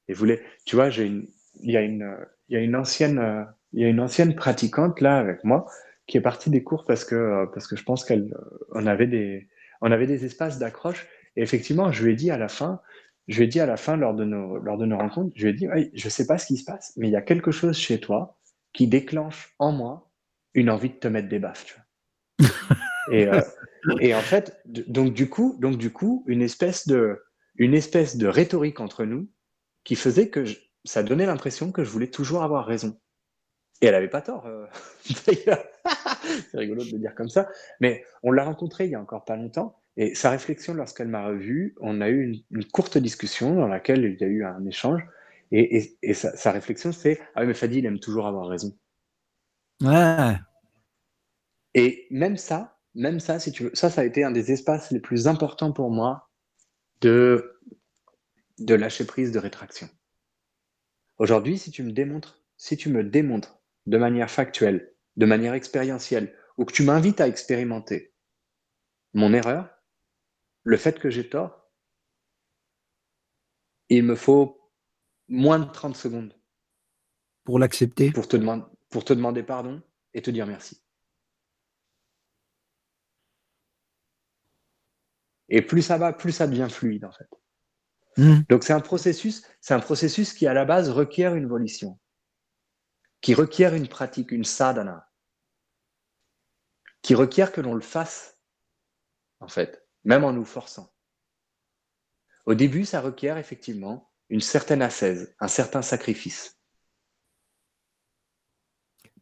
et voulait, tu vois, j'ai une, il y a une, il y a une ancienne, il y a une ancienne pratiquante là avec moi qui est partie des cours parce que, euh, parce que je pense qu'elle, euh, on avait des, on avait des espaces d'accroche. Et effectivement, je lui ai dit à la fin, je lui ai dit à la fin lors de nos, lors de nos rencontres, je lui ai dit, Ouais, je sais pas ce qui se passe, mais il y a quelque chose chez toi qui déclenche en moi une envie de te mettre des baffes, tu vois. et, euh, et en fait, donc du coup, donc du coup, une espèce de, une espèce de rhétorique entre nous qui faisait que je- ça donnait l'impression que je voulais toujours avoir raison. Et elle avait pas tort, euh, d'ailleurs. C'est rigolo de le dire comme ça. Mais on l'a rencontrée il y a encore pas longtemps. Et sa réflexion, lorsqu'elle m'a revu, on a eu une, une courte discussion dans laquelle il y a eu un échange. Et, et- et sa, sa réflexion, c'est Ah, oui, mais Fadi, il aime toujours avoir raison. Ouais. Et même ça, même ça, si tu veux, ça, ça a été un des espaces les plus importants pour moi de, de lâcher prise, de rétraction. Aujourd'hui, si tu me démontres, si tu me démontres de manière factuelle, de manière expérientielle, ou que tu m'invites à expérimenter mon erreur, le fait que j'ai tort, il me faut moins de 30 secondes Pour l'accepter. pour te, pour te demander pardon et te dire merci. Et plus ça va, plus ça devient fluide en fait. Hmm. Donc c'est un processus, c'est un processus qui à la base requiert une volition, qui requiert une pratique, une sadhana, qui requiert que l'on le fasse en fait, même en nous forçant. Au début, ça requiert effectivement une certaine ascèse, un certain sacrifice.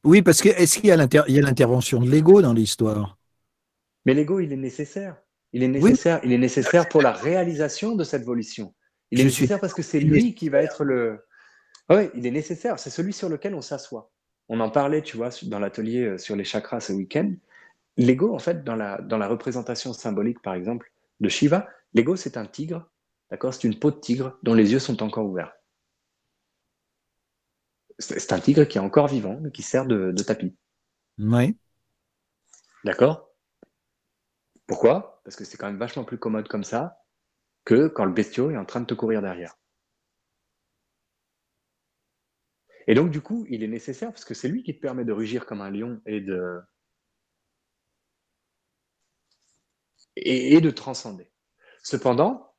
Oui, parce que est-ce qu'il a y a l'intervention de l'ego dans l'histoire? Mais l'ego, il est nécessaire. Il est nécessaire, il est nécessaire pour la réalisation de cette volition. Il est suis- nécessaire parce que c'est lui qui va être le. Oui, il est nécessaire. C'est celui sur lequel on s'assoit. On en parlait, tu vois, dans l'atelier euh, sur les chakras ce week-end. L'ego, en fait, dans la, dans la représentation symbolique, par exemple, de Shiva, l'ego, c'est un tigre, d'accord C'est une peau de tigre dont les yeux sont encore ouverts. C'est c'est un tigre qui est encore vivant, mais qui sert de, de tapis. Oui. D'accord? Pourquoi? Parce que c'est quand même vachement plus commode comme ça que quand le bestiau est en train de te courir derrière. Et donc, du coup, il est nécessaire parce que c'est lui qui te permet de rugir comme un lion et de, et, de transcender. Cependant,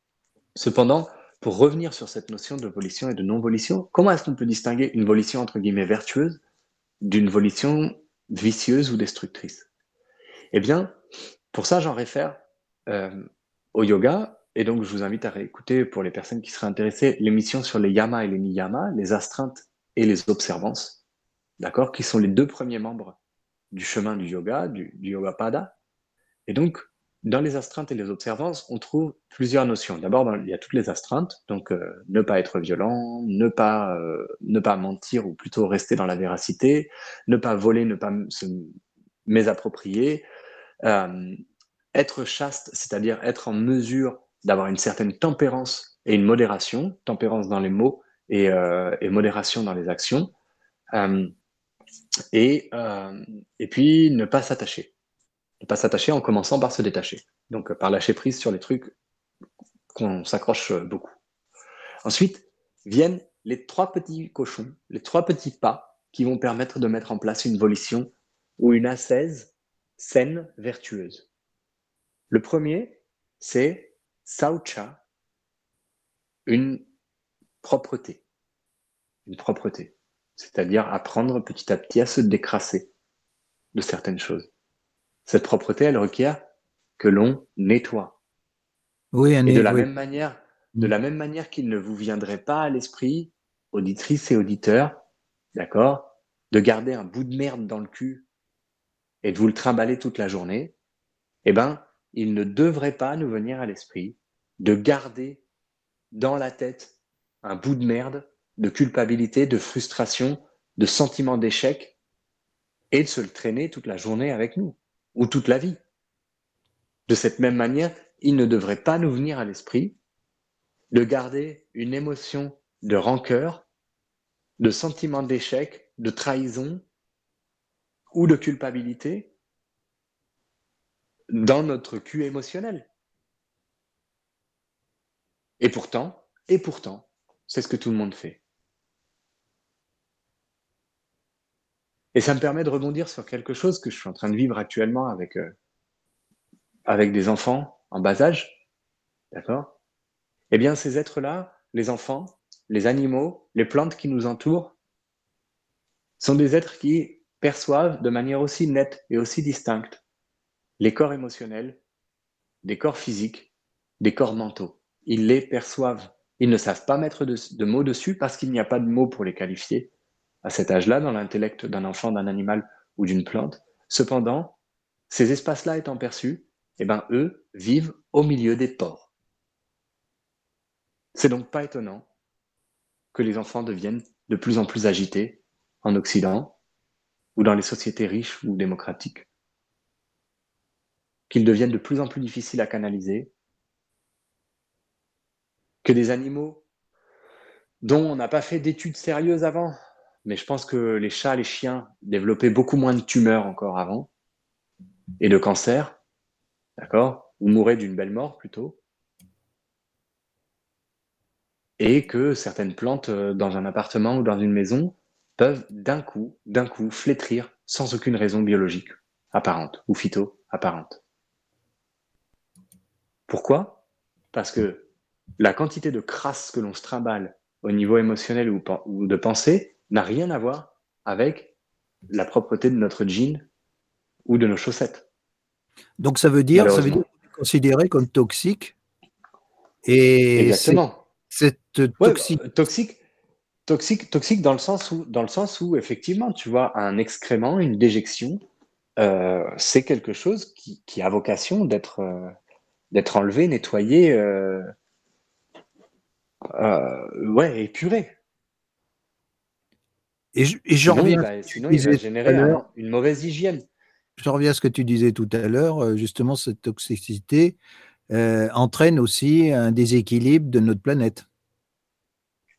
cependant, pour revenir sur cette notion de volition et de non-volition, comment est-ce qu'on peut distinguer une volition entre guillemets vertueuse d'une volition vicieuse ou destructrice? Eh bien, pour ça, j'en réfère euh, au yoga, et donc je vous invite à réécouter pour les personnes qui seraient intéressées l'émission sur les yamas et les niyamas, les astreintes et les observances, d'accord, qui sont les deux premiers membres du chemin du yoga, du, du yoga pada. Et donc, dans les astreintes et les observances, on trouve plusieurs notions. D'abord, il y a toutes les astreintes, donc euh, ne pas être violent, ne pas euh, ne pas mentir ou plutôt rester dans la véracité, ne pas voler, ne pas se mésapproprier, euh, être chaste, c'est-à-dire être en mesure d'avoir une certaine tempérance et une modération, tempérance dans les mots et, euh, modération dans les actions, euh, et euh, et puis ne pas s'attacher ne pas s'attacher en commençant par se détacher. Donc par lâcher prise sur les trucs qu'on s'accroche beaucoup. Ensuite viennent les trois petits cochons, les trois petits pas qui vont permettre de mettre en place une volition ou une ascèse saine, vertueuse. Le premier, c'est saucha, une propreté. Une propreté. C'est-à-dire apprendre petit à petit à se décrasser de certaines choses. Cette propreté, elle requiert que l'on nettoie. Oui, un Et de la oui. même manière, de Mm. la même manière qu'il ne vous viendrait pas à l'esprit, auditrices et auditeurs, d'accord, de garder un bout de merde dans le cul et de vous le trimballer toute la journée, eh ben, il ne devrait pas nous venir à l'esprit de garder dans la tête un bout de merde, de culpabilité, de frustration, de sentiment d'échec et de se le traîner toute la journée avec nous ou toute la vie. De cette même manière, il ne devrait pas nous venir à l'esprit de garder une émotion de rancœur, de sentiment d'échec, de trahison ou de culpabilité dans notre cul émotionnel. Et pourtant, et pourtant, c'est ce que tout le monde fait. Et ça me permet de rebondir sur quelque chose que je suis en train de vivre actuellement avec, euh, avec des enfants en bas âge. D'accord? Eh bien, ces êtres-là, les enfants, les animaux, les plantes qui nous entourent, sont des êtres qui perçoivent de manière aussi nette et aussi distincte les corps émotionnels, des corps physiques, des corps mentaux. Ils les perçoivent. Ils ne savent pas mettre de, mots dessus parce qu'il n'y a pas de mots pour les qualifier à cet âge-là dans l'intellect d'un enfant, d'un animal ou d'une plante. Cependant, ces espaces-là étant perçus, eh ben, eux vivent au milieu des porcs. C'est donc pas étonnant que les enfants deviennent de plus en plus agités en Occident ou dans les sociétés riches ou démocratiques, qu'ils deviennent de plus en plus difficiles à canaliser, que des animaux dont on n'a pas fait d'études sérieuses avant, mais je pense que les chats, les chiens développaient beaucoup moins de tumeurs encore avant, et de cancers, d'accord, ou mouraient d'une belle mort plutôt, et que certaines plantes euh, dans un appartement ou dans une maison peuvent d'un coup, d'un coup, flétrir sans aucune raison biologique apparente ou phyto apparente. Pourquoi? Parce que la quantité de crasse que l'on se trimballe au niveau émotionnel ou, de pensée n'a rien à voir avec la propreté de notre jean ou de nos chaussettes. Donc ça veut dire, ça veut dire considéré comme toxique. Et c'est- Exactement. cette Ouais, toxique. bah, toxique, toxique, toxique dans le sens où, dans le sens où effectivement, tu vois, un excrément, une déjection, euh, c'est quelque chose qui, qui a vocation d'être euh, d'être enlevé, nettoyé, euh, euh, ouais, épuré. Et je- et j'en Sinon, reviens, il va, sinon, il va à générer un- une mauvaise hygiène. Je reviens à ce que tu disais tout à l'heure, euh, justement, cette toxicité euh, entraîne aussi un déséquilibre de notre planète.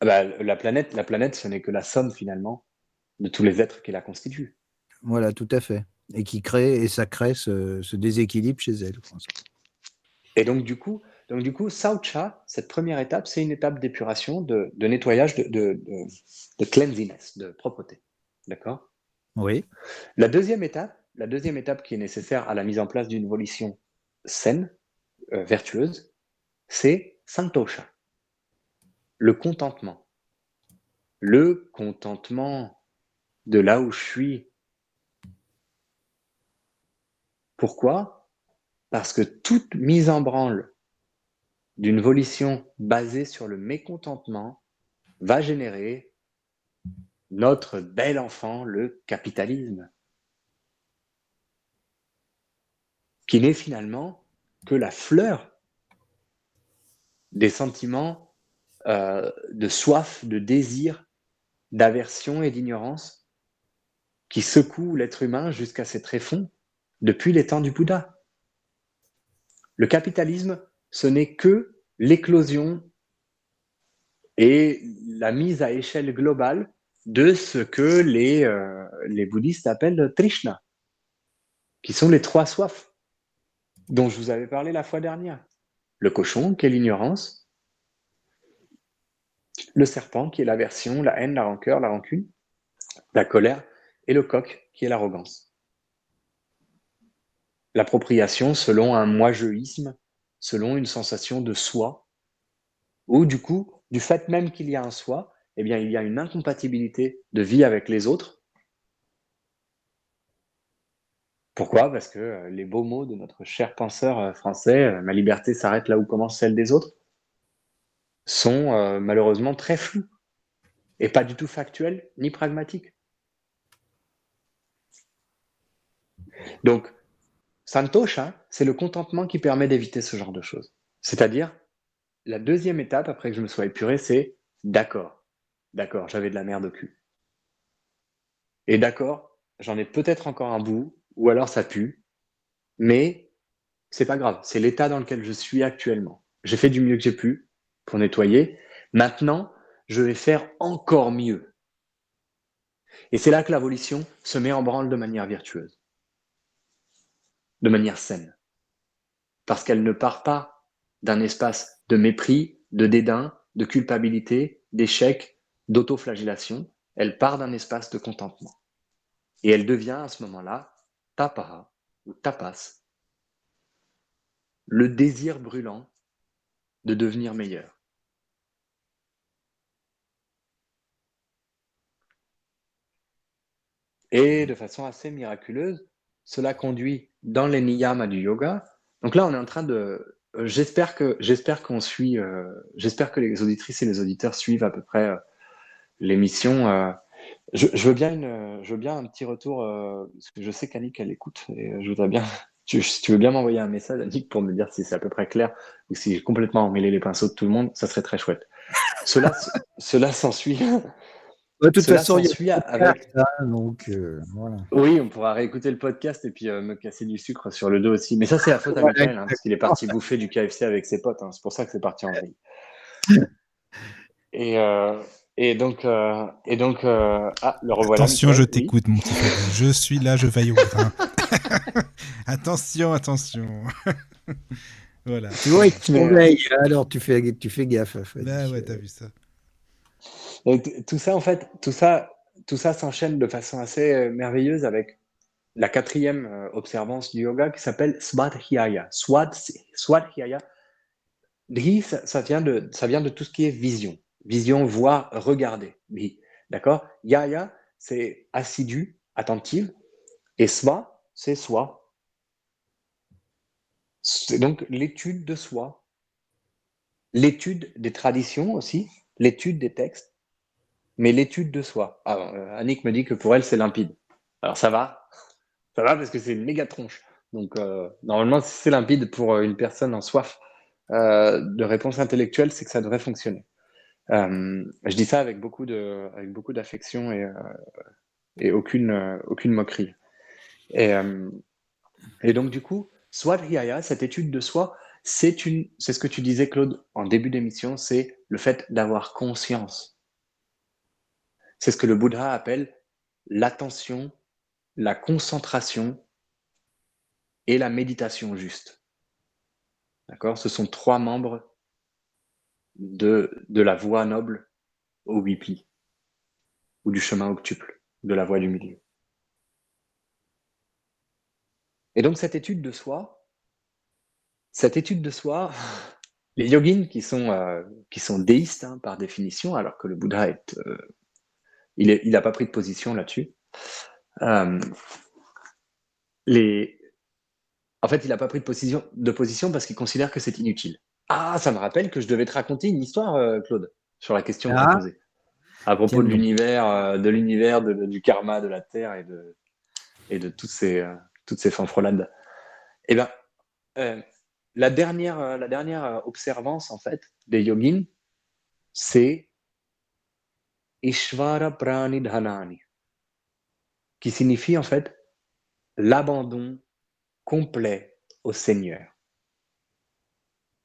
Ah bah, la planète, la planète, ce n'est que la somme finalement de tous les êtres qui la constituent. Voilà, tout à fait. Et qui crée, et ça crée ce, ce déséquilibre chez elle. Et donc, du coup, donc, du coup, Saucha, cette première étape, c'est une étape d'épuration, de, de nettoyage, de, de, de, de cleanliness, de propreté. D'accord? Oui. La deuxième étape, la deuxième étape qui est nécessaire à la mise en place d'une volition saine, euh, vertueuse, c'est Santosha, le contentement. Le contentement de là où je suis. Pourquoi? Parce que toute mise en branle d'une volition basée sur le mécontentement va générer notre bel enfant, le capitalisme, qui n'est finalement que la fleur des sentiments euh, de soif, de désir, d'aversion et d'ignorance qui secouent l'être humain jusqu'à ses tréfonds depuis les temps du Bouddha. Le capitalisme, ce n'est que l'éclosion et la mise à échelle globale de ce que les, euh, les bouddhistes appellent Trishna, qui sont les trois soifs dont je vous avais parlé la fois dernière. Le cochon, qui est l'ignorance, le serpent, qui est l'aversion, la haine, la rancœur, la rancune, la colère, et le coq, qui est l'arrogance. L'appropriation selon un moi-jeuisme, selon une sensation de soi, ou du coup, du fait même qu'il y a un soi, eh bien, il y a une incompatibilité de vie avec les autres. Pourquoi? Parce que euh, les beaux mots de notre cher penseur euh, français, euh, ma liberté s'arrête là où commence celle des autres, sont malheureusement très flous et pas du tout factuels ni pragmatiques. Donc, Santosha, c'est le contentement qui permet d'éviter ce genre de choses. C'est-à-dire, la deuxième étape, après que je me sois épuré, c'est d'accord. D'accord, j'avais de la merde au cul. Et d'accord, j'en ai peut-être encore un bout, ou alors ça pue, mais c'est pas grave, c'est l'état dans lequel je suis actuellement. J'ai fait du mieux que j'ai pu pour nettoyer. Maintenant, je vais faire encore mieux. Et c'est là que la volition se met en branle de manière virtueuse, de manière saine. Parce qu'elle ne part pas d'un espace de mépris, de dédain, de culpabilité, d'échec, d'autoflagellation, elle part d'un espace de contentement. Et elle devient à ce moment-là tapaha ou tapas, le désir brûlant de devenir meilleur. Et de façon assez miraculeuse, cela conduit dans les niyamas du yoga. Donc là, on est en train de. Euh, j'espère que j'espère qu'on suit. Euh, j'espère que les auditrices et les auditeurs suivent à peu près euh, l'émission. Je, veux bien je veux bien un petit retour, je sais qu'Annick, elle écoute, et je voudrais bien, tu, si tu veux bien m'envoyer un message, Annick, pour me dire si c'est à peu près clair, ou si j'ai complètement emmêlé les pinceaux de tout le monde, ça serait très chouette. Cela, cela s'ensuit. De toute façon, il y a avec... donc euh, voilà. Oui, on pourra réécouter le podcast et puis euh, me casser du sucre sur le dos aussi. Mais ça, c'est la faute à Michael, hein, parce qu'il est parti bouffer du KFC avec ses potes. Hein. C'est pour ça que c'est parti en vrille. Et, euh, et donc, euh, et donc euh, ah, le revoilà. Attention, je t'écoute, mon petit Je suis là, je veille au grain. attention, attention. voilà. Tu vois, tu veilles, alors tu fais, tu fais gaffe. Fait. Bah ouais, t'as vu ça. Tout ça, en fait, tout ça, tout ça s'enchaîne de façon assez euh, merveilleuse avec la quatrième euh, observance du yoga qui s'appelle Swadhyaya. Swad, Swadhyaya. Dhi, ça, vient de, ça vient de tout ce qui est vision vision, voir, regarder. D'accord? Yaya, c'est assidu, attentive, et swa, c'est soi. C'est donc l'étude de soi, l'étude des traditions aussi, l'étude des textes, mais l'étude de soi. Ah, euh, Annick me dit que pour elle, c'est limpide. Alors ça va, ça va parce que c'est une méga tronche. Donc euh, normalement, si c'est limpide pour une personne en soif euh, de réponse intellectuelle, c'est que ça devrait fonctionner. Euh, je dis ça avec beaucoup de, beaucoup d'affection et, euh, et aucune, euh, aucune moquerie. Et, euh, et donc du coup, Swadhyaya, cette étude de soi, c'est une, c'est ce que tu disais Claude en début d'émission, c'est le fait d'avoir conscience. C'est ce que le Bouddha appelle l'attention, la concentration et la méditation juste. D'accord? Ce sont trois membres de, la voie noble au huit ou du chemin octuple, de la voie du milieu. Et donc cette étude de soi, cette étude de soi, les yogins qui sont, euh, déistes hein, par définition, alors que le Bouddha est, euh, il n'a il pas pris de position là-dessus. Euh, les, en fait, il n'a pas pris de position, de position parce qu'il considère que c'est inutile. Ah, ça me rappelle que je devais te raconter une histoire, Claude, sur la question que Ah. posée. À propos de l'univers, de l'univers, de- du karma, de la terre et de, et de toutes ces, euh, toutes ces fanfrelades. Eh ben, euh, la dernière, euh, la dernière euh, observance en fait des yogins, c'est Ishvara Pranidhanani, qui signifie en fait l'abandon complet au Seigneur,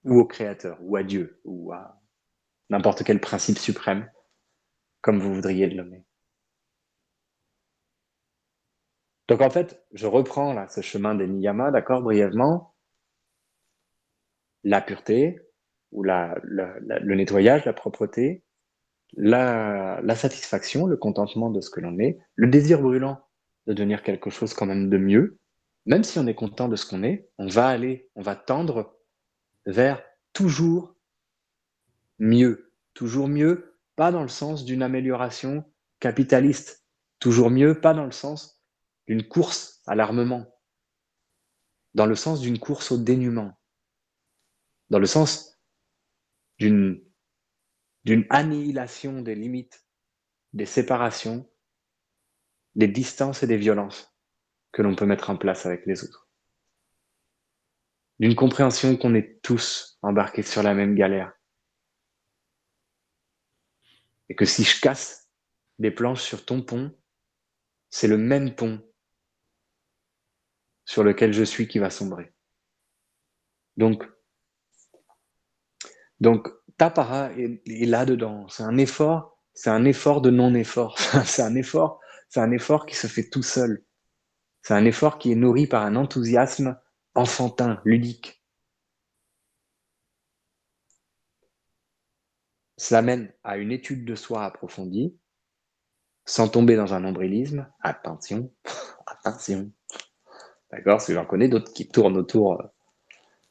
ou au Créateur, ou à Dieu, ou à n'importe quel principe suprême, comme vous voudriez le nommer. Donc en fait, je reprends là ce chemin des niyamas, d'accord, brièvement. La pureté, ou le nettoyage, la propreté, la, satisfaction, le contentement de ce que l'on est, le désir brûlant de devenir quelque chose quand même de mieux, même si on est content de ce qu'on est, on va aller, on va tendre vers toujours mieux, toujours mieux, pas dans le sens d'une amélioration capitaliste, toujours mieux, pas dans le sens d'une course à l'armement, dans le sens d'une course au dénuement, dans le sens d'une d'une annihilation des limites, des séparations, des distances et des violences que l'on peut mettre en place avec les autres. D'une compréhension qu'on est tous embarqués sur la même galère. Et que si je casse des planches sur ton pont, c'est le même pont sur lequel je suis qui va sombrer. Donc, donc Tapara est, là-dedans. C'est un effort, c'est un effort de non-effort. c'est un effort, c'est un effort qui se fait tout seul. C'est un effort qui est nourri par un enthousiasme enfantin, ludique. Cela mène à une étude de soi approfondie, sans tomber dans un nombrilisme. Attention, attention. D'accord Parce que j'en connais d'autres qui tournent autour, euh,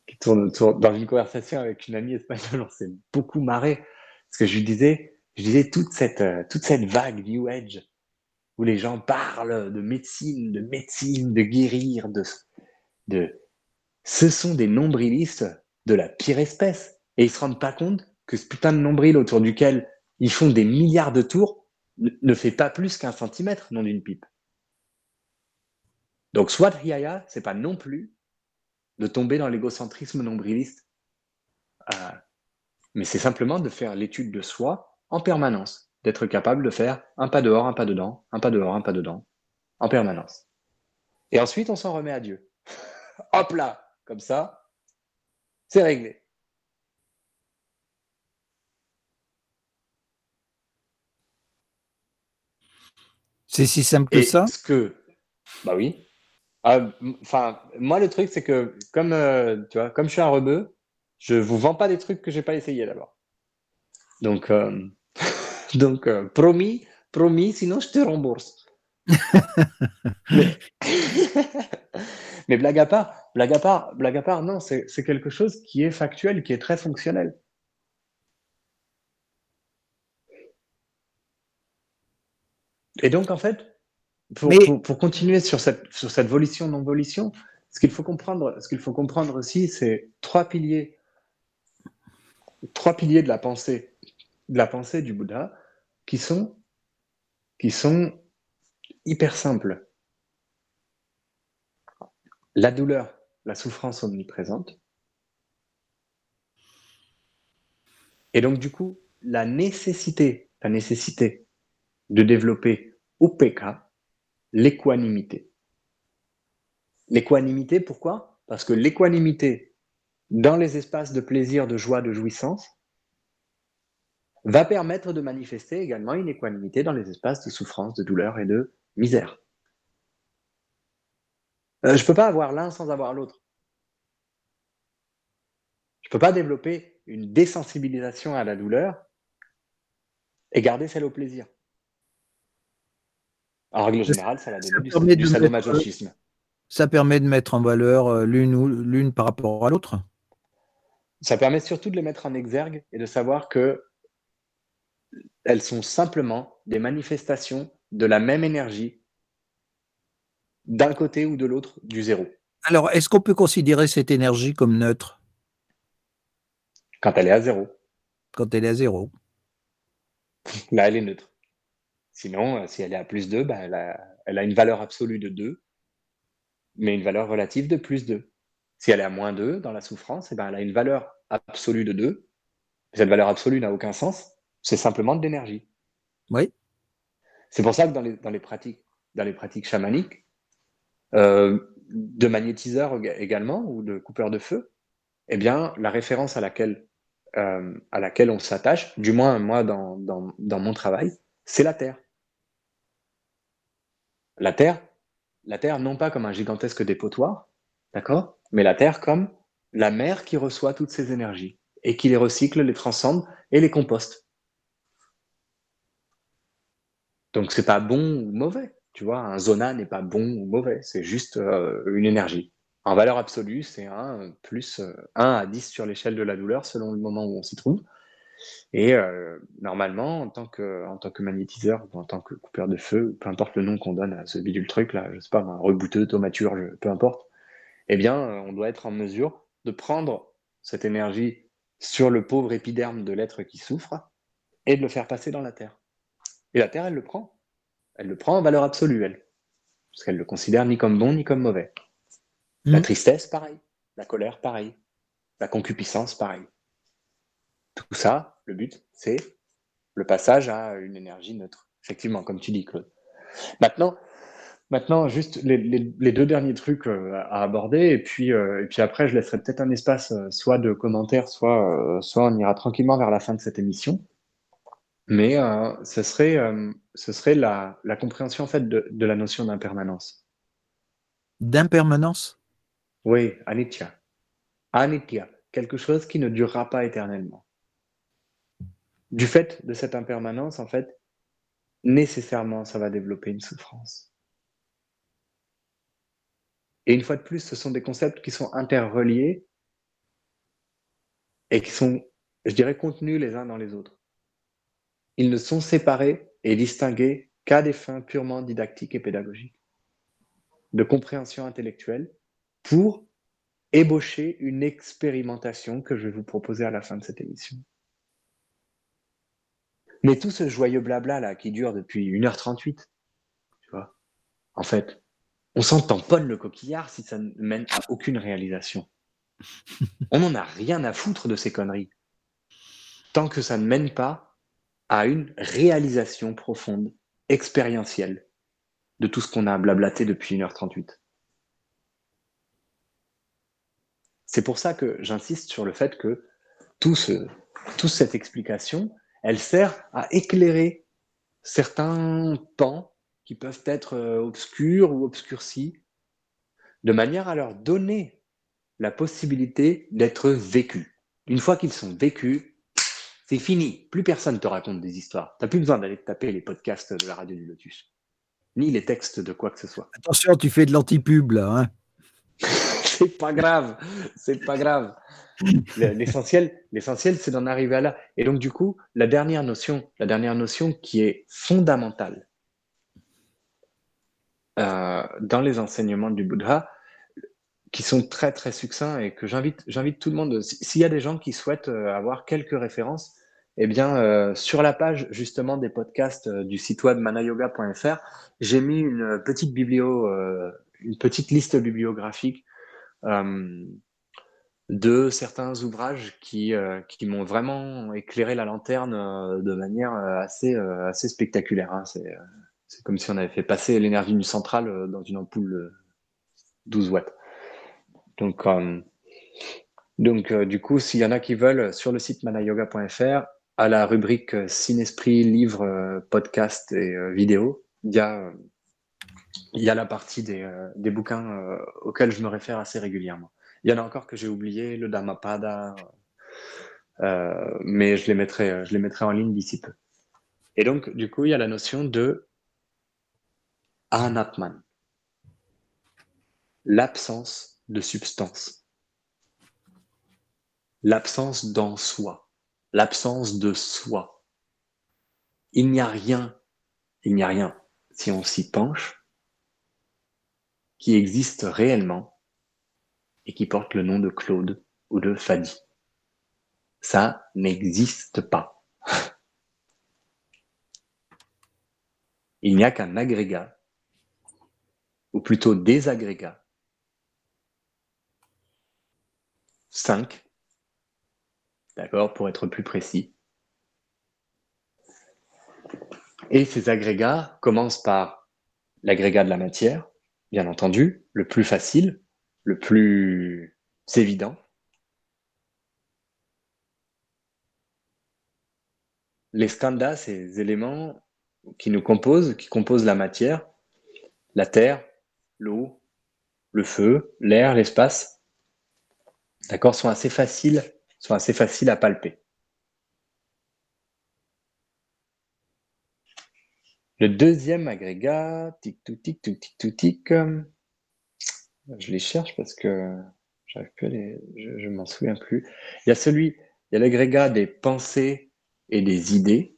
qui tournent autour. Dans une conversation avec une amie espagnole, on s'est beaucoup marré. Parce que je lui disais, je disais toute cette, euh, toute cette vague New Age où les gens parlent de médecine, de médecine, de guérir, de, de, ce sont des nombrilistes de la pire espèce. Et ils se rendent pas compte que ce putain de nombril autour duquel ils font des milliards de tours ne, fait pas plus qu'un centimètre, non d'une pipe. Donc, Swadhyaya, c'est pas non plus de tomber dans l'égocentrisme nombriliste, euh, mais c'est simplement de faire l'étude de soi en permanence, d'être capable de faire un pas dehors, un pas dedans, un pas dehors, un pas dedans, en permanence. Et ensuite, on s'en remet à Dieu. Hop là, comme ça, c'est réglé. C'est si simple que Et ça? ce que, bah oui. Ah, Enfin, moi le truc c'est que comme euh, tu vois, comme je suis un rebeu, je vous vends pas des trucs que j'ai pas essayé d'abord. Donc, euh, donc euh, promis, promis, sinon je te rembourse. Mais, mais blague à part, blague à part, blague à part, non, c'est quelque chose qui est factuel, qui est très fonctionnel. Et donc, en fait, pour, Mais- pour, pour continuer sur cette, sur cette volition-non-volition, ce qu'il faut comprendre, ce qu'il faut comprendre aussi, c'est trois piliers, trois piliers de la pensée, de la pensée du Bouddha, qui sont, qui sont hyper simples. La douleur, la souffrance omniprésente. Et donc, du coup, la nécessité, la nécessité de développer UPK, l'équanimité. L'équanimité, pourquoi? Parce que l'équanimité dans les espaces de plaisir, de joie, de jouissance, va permettre de manifester également une équanimité dans les espaces de souffrance, de douleur et de misère. Euh, je ne peux pas avoir l'un sans avoir l'autre. Je ne peux pas développer une désensibilisation à la douleur et garder celle au plaisir. En règle générale, ça, la donne du, du sadomasochisme. Ça permet de mettre en valeur euh, l'une ou l'une par rapport à l'autre? Ça permet surtout de les mettre en exergue et de savoir que elles sont simplement des manifestations de la même énergie d'un côté ou de l'autre du zéro. Alors, est-ce qu'on peut considérer cette énergie comme neutre? Quand elle est à zéro. Quand elle est à zéro. Là, elle est neutre. Sinon, euh, si elle est à plus 2, bah, elle, a, une valeur absolue de 2, mais une valeur relative de plus 2. Si elle est à moins 2 dans la souffrance, eh ben, elle a une valeur absolue de 2. Cette valeur absolue n'a aucun sens. C'est simplement de l'énergie. Oui. C'est pour ça que dans les, dans les, pratiques, dans les pratiques chamaniques, euh, de magnétiseurs également ou de coupeurs de feu, eh bien, la référence à laquelle, euh, à laquelle on s'attache, du moins moi dans, dans, dans mon travail, c'est la Terre. La Terre, non pas comme un gigantesque dépotoir, d'accord, mais la Terre comme la mer qui reçoit toutes ces énergies et qui les recycle, les transcende et les composte. Donc c'est pas bon ou mauvais. Tu vois, un zona n'est pas bon ou mauvais, c'est juste euh, une énergie. En valeur absolue, c'est 1 plus 1 euh, à 10 sur l'échelle de la douleur selon le moment où on s'y trouve. Et euh, normalement, en tant, que, en tant que magnétiseur ou en tant que coupeur de feu, peu importe le nom qu'on donne à ce bidule truc là, je sais pas, un rebouteux, tomaturge, peu importe, eh bien, on doit être en mesure de prendre cette énergie sur le pauvre épiderme de l'être qui souffre et de le faire passer dans la terre. Et la terre, elle le prend. Elle le prend en valeur absolue, elle. Parce qu'elle le considère ni comme bon ni comme mauvais. La mmh. tristesse, pareil. La colère, pareil. La concupiscence, pareil. Tout ça, le but, c'est le passage à une énergie neutre. Effectivement, comme tu dis, Claude. Maintenant, maintenant juste les, deux derniers trucs euh, à aborder, et puis, euh, et puis après, je laisserai peut-être un espace euh, soit de commentaires, soit, soit on ira tranquillement vers la fin de cette émission. Mais ce serait, ce serait la, la, compréhension en fait de, de la notion d'impermanence. D'impermanence? Oui, anitya. Anitya, quelque chose qui ne durera pas éternellement. Du fait de cette impermanence, en fait, nécessairement, ça va développer une souffrance. Et une fois de plus, ce sont des concepts qui sont interreliés et qui sont, je dirais, contenus les uns dans les autres. Ils ne sont séparés et distingués qu'à des fins purement didactiques et pédagogiques, de compréhension intellectuelle, pour ébaucher une expérimentation que je vais vous proposer à la fin de cette émission. Mais tout ce joyeux blabla là qui dure depuis 1h38, tu vois, en fait, on s'en tamponne le coquillard si ça ne mène à aucune réalisation. On n'en a rien à foutre de ces conneries. Tant que ça ne mène pas à une réalisation profonde, expérientielle, de tout ce qu'on a blablaté depuis 1h38. C'est pour ça que j'insiste sur le fait que tout ce, toute cette explication, elle sert à éclairer certains pans qui peuvent être euh, obscurs ou obscurcis, de manière à leur donner la possibilité d'être vécus. Une fois qu'ils sont vécus, c'est fini. Plus personne te raconte des histoires. Tu n'as plus besoin d'aller taper les podcasts de la radio du Lotus. Ni les textes de quoi que ce soit. Attention, tu fais de l'antipub là. Hein c'est pas grave. C'est pas grave. L'essentiel, l'essentiel, c'est d'en arriver à là. Et donc, du coup, la dernière notion, la dernière notion qui est fondamentale euh, dans les enseignements du Bouddha, qui sont très très succincts et que j'invite j'invite tout le monde. S'il y a des gens qui souhaitent euh, avoir quelques références, eh bien, euh, sur la page justement des podcasts du site web manayoga.fr, j'ai mis une petite biblio, une petite liste bibliographique de certains ouvrages qui, qui m'ont vraiment éclairé la lanterne de manière assez, assez spectaculaire. Hein. C'est comme si on avait fait passer l'énergie du centrale dans une ampoule 12 watts. Donc, donc du coup, s'il y en a qui veulent, sur le site manayoga.fr, à la rubrique euh, Cinesprit, livres, euh, podcasts et euh, vidéos, il y a, il y a la partie des, euh, des bouquins euh, auxquels je me réfère assez régulièrement. Il y en a encore que j'ai oublié, le Dhammapada, euh, mais je les, mettrai, euh, je les mettrai en ligne d'ici peu. Et donc, du coup, il y a la notion de Anatman, l'absence de substance, l'absence d'en soi, l'absence de soi. Il n'y a rien, il n'y a rien, si on s'y penche, qui existe réellement et qui porte le nom de Claude ou de Fadi. Ça n'existe pas. Il n'y a qu'un agrégat, ou plutôt des agrégats, 5, d'accord, pour être plus précis. Et ces agrégats commencent par l'agrégat de la matière, bien entendu, le plus facile, le plus évident. Les skandhas, ces éléments qui nous composent, qui composent la matière, la terre, l'eau, le feu, l'air, l'espace, d'accord, sont assez faciles, sont assez faciles à palper. Le deuxième agrégat, tic tout tic tout tic tout tic, euh, je les cherche parce que j'arrive plus à les, je, je m'en souviens plus. Il y a celui, il y a l'agrégat des pensées et des idées.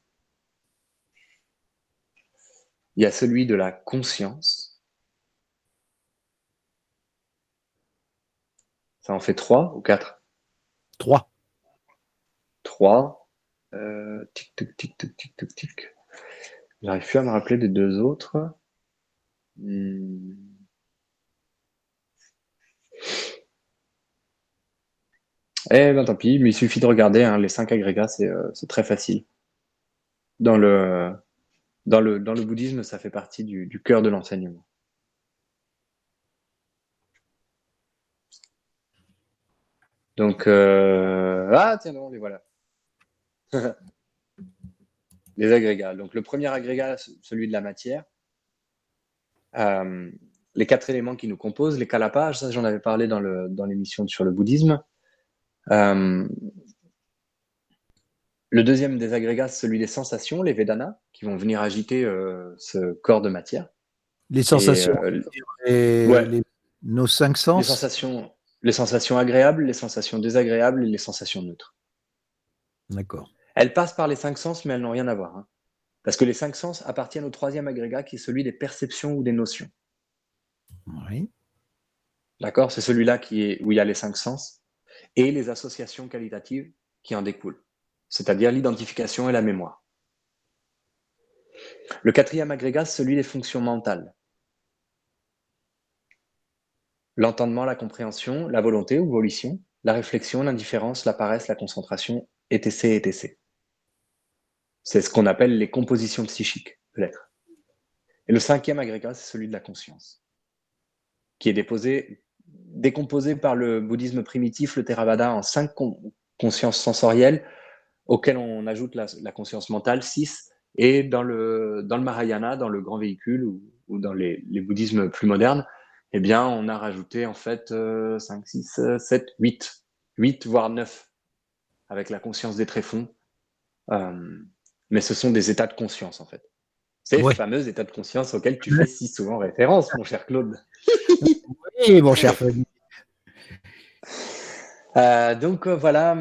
Il y a celui de la conscience. Ça en fait trois ou quatre? 3. Trois. Euh, tic, tic, tic, tic, tic, tic, tic. J'arrive plus à me rappeler des deux autres. Hmm. Eh ben tant pis, mais il suffit de regarder hein, les cinq agrégats, c'est euh, c'est très facile. Dans le, dans le, dans le bouddhisme, ça fait partie du, cœur de l'enseignement. Donc, euh, ah tiens, non, les voilà. les agrégats. Donc, le premier agrégat, celui de la matière. Euh, les quatre éléments qui nous composent, les kalapas, ça j'en avais parlé dans le dans l'émission sur le bouddhisme. Euh, le deuxième des agrégats, celui des sensations, les vedanas, qui vont venir agiter euh, ce corps de matière. Les sensations, Et, euh, et ouais. les- nos cinq les sens. sensations, les sensations agréables, les sensations désagréables et les sensations neutres. D'accord. Elles passent par les cinq sens, mais elles n'ont rien à voir. hein. Parce que les cinq sens appartiennent au troisième agrégat, qui est celui des perceptions ou des notions. Oui. D'accord? C'est celui-là qui est où il y a les cinq sens et les associations qualitatives qui en découlent, c'est-à-dire l'identification et la mémoire. Le quatrième agrégat, celui des fonctions mentales. L'entendement, la compréhension, la volonté ou volition, la réflexion, l'indifférence, la paresse, la concentration, etc. etc. C'est ce qu'on appelle les compositions psychiques de l'être. Et le cinquième agrégat, c'est celui de la conscience, qui est déposé, décomposé par le bouddhisme primitif, le Theravada, en cinq con- consciences sensorielles, auxquelles on ajoute la, conscience mentale, six, et dans le, Mahayana, dans le grand véhicule, ou, dans les, bouddhismes plus modernes, eh bien, on a rajouté en fait euh, 5, 6, 7, 8, 8 voire 9, avec la conscience des tréfonds. Euh, mais ce sont des états de conscience en fait. Ces Ouais. fameux états de conscience auxquels tu fais si souvent référence, mon cher Claude. Oui, mon cher Freddy. Euh, donc euh, voilà,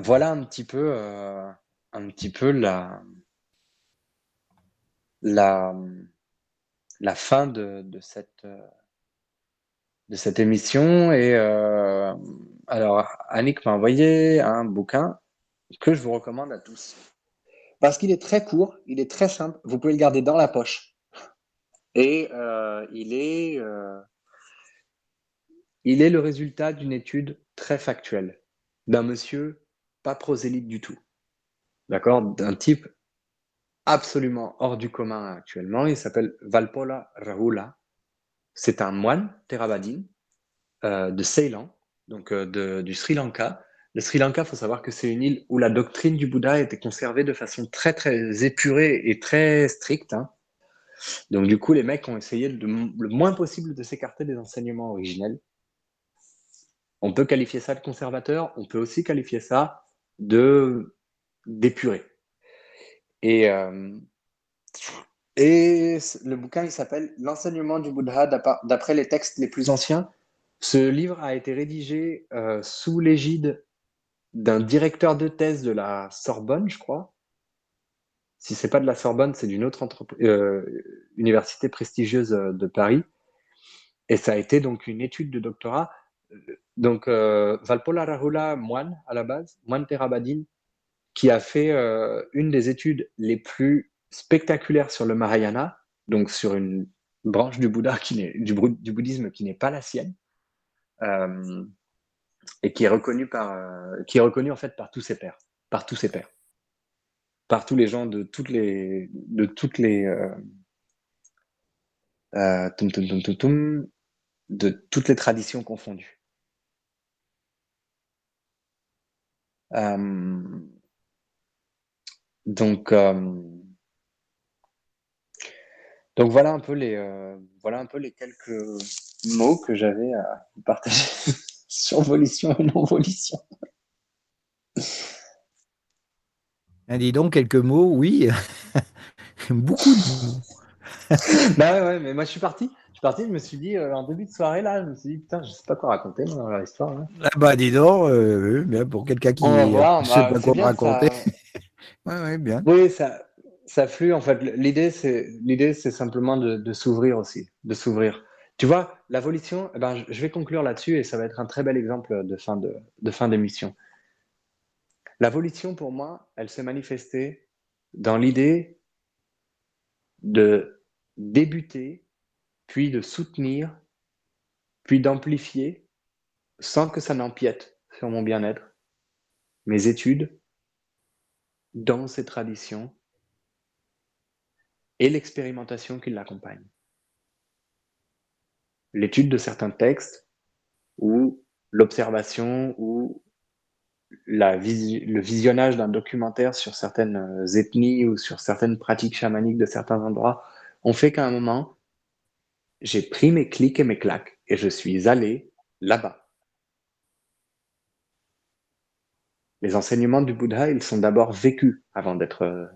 voilà un petit peu, euh, un petit peu la, la, la fin de, de cette, de cette émission. Et alors, Annick m'a envoyé un bouquin que je vous recommande à tous. Parce qu'il est très court, il est très simple, vous pouvez le garder dans la poche. Et euh, il est, euh, il est le résultat d'une étude très factuelle d'un monsieur pas prosélyte du tout. D'accord? D'un type absolument hors du commun actuellement. Il s'appelle Valpola Rahula. C'est un moine Theravadin euh, de Ceylan, donc euh, du Sri Lanka, Le Sri Lanka, il faut savoir que c'est une île où la doctrine du Bouddha était conservée de façon très très épurée et très stricte. hein. Donc du coup, les mecs ont essayé le moins possible de s'écarter des enseignements originels. On peut qualifier ça de conservateur, on peut aussi qualifier ça de d'épuré. Et, euh, le bouquin, il s'appelle L'enseignement du Bouddha d'après les textes les plus anciens. Ce livre a été rédigé euh, sous l'égide d'un directeur de thèse de la Sorbonne, je crois. Si c'est pas de la Sorbonne, c'est d'une autre euh, université prestigieuse euh, de Paris. Et ça a été donc une étude de doctorat. Donc, euh, Valpola Rahula, moine à la base, moine Therabadine, qui a fait une des études les plus spectaculaires sur le Mahayana, donc sur une branche du Bouddha qui du, bouddhisme qui n'est pas la sienne, et qui est reconnue par, euh, qui est reconnue en fait par tous ses pairs, par tous ses pairs, par tous les gens de toutes les, de toutes les, euh, euh, tum, tum, tum, de toutes les traditions confondues. Euh, donc, euh, donc voilà un peu les, euh, voilà un peu les quelques mots que j'avais à vous partager sur volition et non volition. Ah, dis donc, quelques mots, oui. Beaucoup de mots. bah ouais, ouais, mais moi je suis parti. Je suis parti, je me suis dit, euh, en début de soirée là, je me suis dit, putain, je sais pas quoi raconter moi, dans leur histoire. hein. Ah bah dis donc, euh, pour quelqu'un qui ne bah, sait pas quoi bien, raconter. ça- Ouais, ouais, bien. Oui, ça, ça flue en fait. L'idée, c'est l'idée, c'est simplement de, de s'ouvrir aussi, de s'ouvrir. Tu vois, la volition, eh ben, je- vais conclure là-dessus et ça va être un très bel exemple de fin de, de fin d'émission. La volition, pour moi, elle s'est manifestée dans l'idée de débuter, puis de soutenir, puis d'amplifier, sans que ça n'empiète sur mon bien-être, mes études dans ces traditions et l'expérimentation qui l'accompagne. L'étude de certains textes ou l'observation ou le visionnage d'un documentaire sur certaines euh, ethnies ou sur certaines pratiques chamaniques de certains endroits ont fait qu'à un moment, j'ai pris mes clics et mes claques et je suis allé là-bas. Les enseignements du Bouddha, ils sont d'abord vécus avant d'être euh,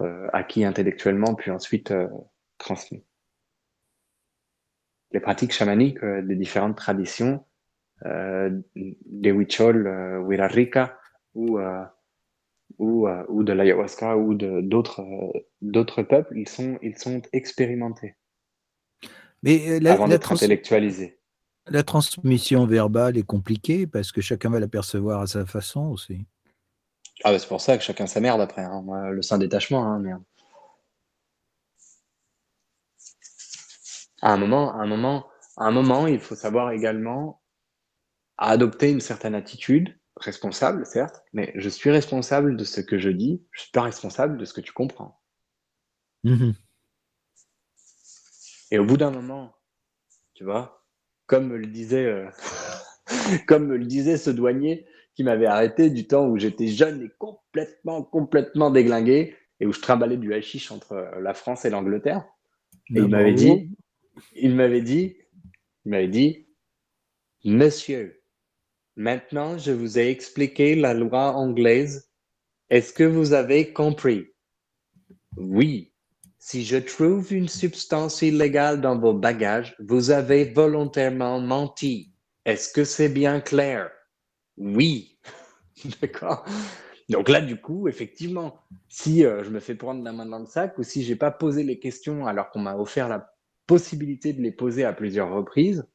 euh, acquis intellectuellement, puis ensuite transmis. Les pratiques chamaniques euh, des différentes traditions, euh, des Huichol, euh, Wirarika, ou, ou, ou de l'ayahuasca, ou d'autres d'autres peuples, ils sont, ils sont expérimentés Mais la, avant la d'être intellectualisés. la transmission verbale est compliquée parce que chacun va l'apercevoir à sa façon aussi. Ah bah c'est pour ça que chacun sa merde après, hein. Le saint détachement, hein, merde. À un moment, à un moment, à un moment, il faut savoir également adopter une certaine attitude, responsable certes, mais je suis responsable de ce que je dis, je suis pas responsable de ce que tu comprends. Mhm. Et au bout d'un moment, tu vois, comme me le disait, euh, comme me le disait ce douanier qui m'avait arrêté du temps où j'étais jeune et complètement, complètement déglingué et où je trimballais du hashish entre euh, la France et l'Angleterre. Et Ben, il m'avait bravo. dit, il m'avait dit, il m'avait dit, Monsieur, maintenant je vous ai expliqué la loi anglaise. Est-ce que vous avez compris? Oui. Si je trouve une substance illégale dans vos bagages, vous avez volontairement menti. Est-ce que c'est bien clair? Oui. D'accord. Donc là, du coup, effectivement, si euh, je me fais prendre la main dans le sac ou si j'ai pas posé les questions alors qu'on m'a offert la possibilité de les poser à plusieurs reprises,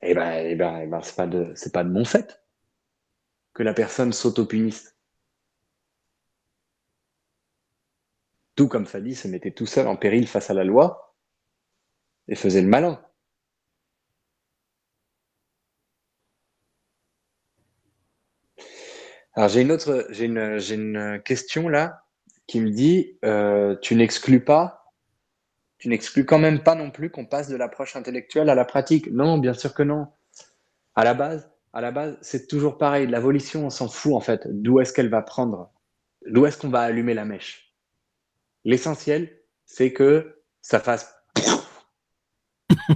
eh ben, eh ben, eh ben, c'est pas de, c'est pas de mon fait que la personne s'auto-punisse. Tout comme Fadi se mettait tout seul en péril face à la loi et faisait le malin. Alors j'ai une autre, j'ai une, question là qui me dit, euh, tu n'exclus pas, tu n'exclus quand même pas non plus qu'on passe de l'approche intellectuelle à la pratique. Non, bien sûr que non. À la base, à la base, c'est toujours pareil. La volition, on s'en fout en fait. D'où est-ce qu'elle va prendre? D'où est-ce qu'on va allumer la mèche? L'essentiel, c'est que ça fasse.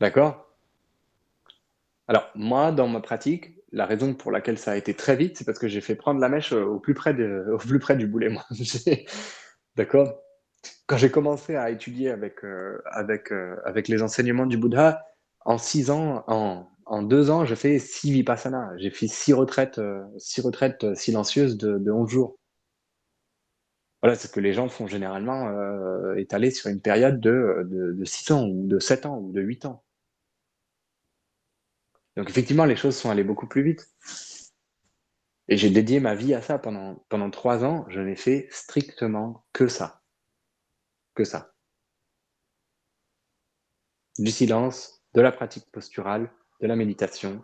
D'accord? Alors, moi, dans ma pratique, la raison pour laquelle ça a été très vite, c'est parce que j'ai fait prendre la mèche au plus près, de, au plus près du boulet, moi. D'accord Quand j'ai commencé à étudier avec, euh, euh, avec les enseignements du Bouddha, en six ans, en, en deux ans, j'ai fait six vipassana. J'ai fait six retraites, euh, silencieuses de, de 11 jours. Voilà, ce que les gens font généralement étalé sur une période de, de, de 6 ans, ou de 7 ans, ou de 8 ans. Donc effectivement, les choses sont allées beaucoup plus vite. Et j'ai dédié ma vie à ça pendant, pendant trois ans. Je n'ai fait strictement que ça. Que ça. Du silence, de la pratique posturale, de la méditation,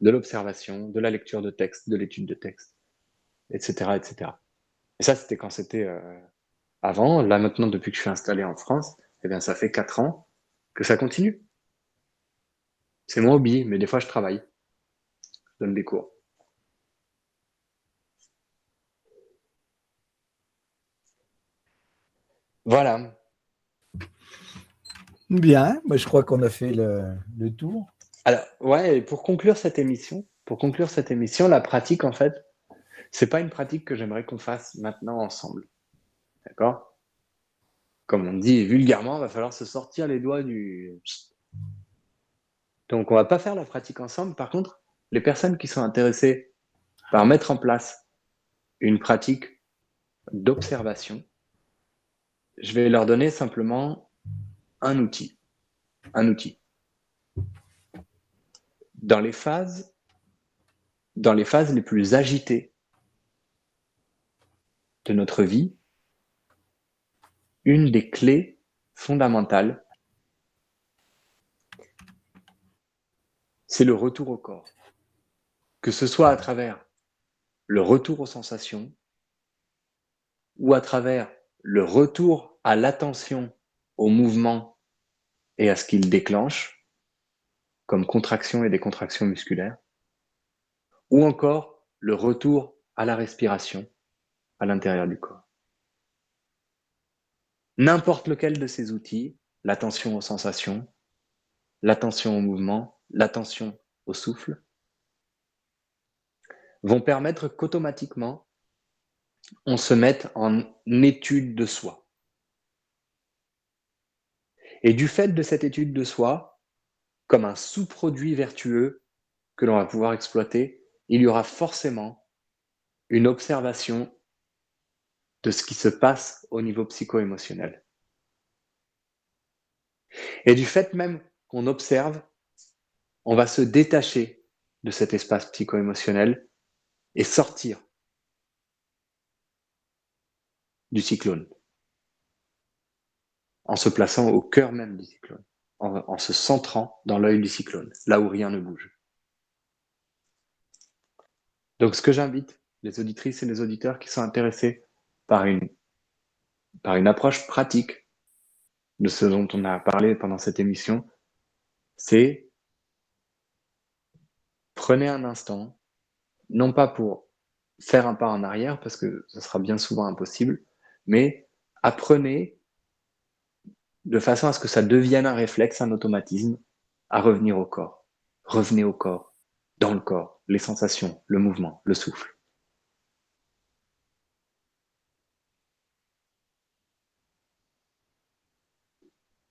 de l'observation, de la lecture de texte, de l'étude de texte, etc., etc. Et ça, c'était quand c'était euh, avant. Là, maintenant, depuis que je suis installé en France, eh bien, ça fait quatre ans que ça continue. C'est mon hobby, mais des fois, je travaille. Je donne des cours. Voilà. Bien, moi je crois qu'on a fait le, le tour. Alors, ouais, pour conclure cette émission, pour conclure cette émission, la pratique, en fait, c'est pas une pratique que j'aimerais qu'on fasse maintenant ensemble. D'accord? Comme on dit vulgairement, il va falloir se sortir les doigts du. Donc, on va pas faire la pratique ensemble. Par contre, les personnes qui sont intéressées par mettre en place une pratique d'observation, je vais leur donner simplement un outil. Un outil. Dans les phases, dans les phases les plus agitées de notre vie, une des clés fondamentales, c'est le retour au corps. Que ce soit à travers le retour aux sensations ou à travers le retour à l'attention au mouvement et à ce qu'il déclenche, comme contraction et décontraction musculaire, ou encore le retour à la respiration à l'intérieur du corps. N'importe lequel de ces outils, l'attention aux sensations, l'attention au mouvement, l'attention au souffle, vont permettre qu'automatiquement, on se mette en étude de soi. Et du fait de cette étude de soi, comme un sous-produit vertueux que l'on va pouvoir exploiter, il y aura forcément une observation de ce qui se passe au niveau psycho-émotionnel. Et du fait même qu'on observe, on va se détacher de cet espace psycho-émotionnel et sortir du cyclone, en se plaçant au cœur même du cyclone, en, se centrant dans l'œil du cyclone, là où rien ne bouge. Donc ce que j'invite les auditrices et les auditeurs qui sont intéressés par une, par une approche pratique de ce dont on a parlé pendant cette émission, c'est prenez un instant, non pas pour faire un pas en arrière, parce que ce sera bien souvent impossible, mais apprenez de façon à ce que ça devienne un réflexe, un automatisme, à revenir au corps. Revenez au corps, dans le corps, les sensations, le mouvement, le souffle.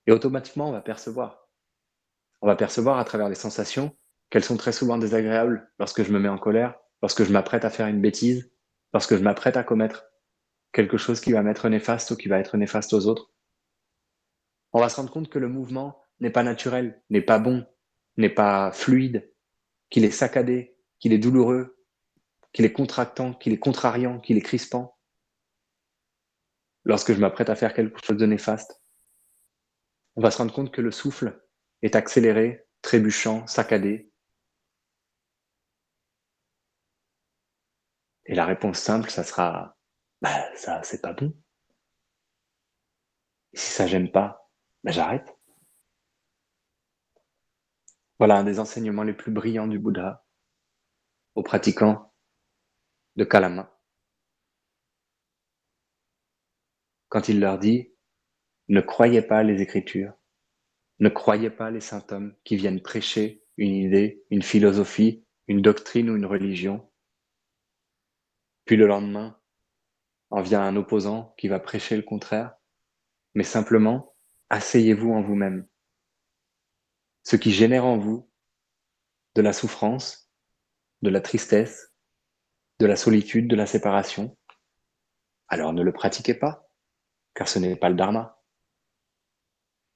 Et automatiquement, on va percevoir. On va percevoir à travers les sensations qu'elles sont très souvent désagréables lorsque je me mets en colère, lorsque je m'apprête à faire une bêtise, lorsque je m'apprête à commettre quelque chose qui va m'être néfaste ou qui va être néfaste aux autres. On va se rendre compte que le mouvement n'est pas naturel, n'est pas bon, n'est pas fluide, qu'il est saccadé, qu'il est douloureux, qu'il est contractant, qu'il est contrariant, qu'il est crispant. Lorsque je m'apprête à faire quelque chose de néfaste, on va se rendre compte que le souffle est accéléré, trébuchant, saccadé. Et la réponse simple, ça sera bah, ça, c'est pas bon. si ça j'aime pas, bah, j'arrête. Voilà un des enseignements les plus brillants du Bouddha aux pratiquants de Kalama. Quand il leur dit ne croyez pas les Écritures, ne croyez pas les saints hommes qui viennent prêcher une idée, une philosophie, une doctrine ou une religion. Puis le lendemain, en vient un opposant qui va prêcher le contraire, mais simplement, asseyez-vous en vous-même. Ce qui génère en vous de la souffrance, de la tristesse, de la solitude, de la séparation, alors ne le pratiquez pas, car ce n'est pas le dharma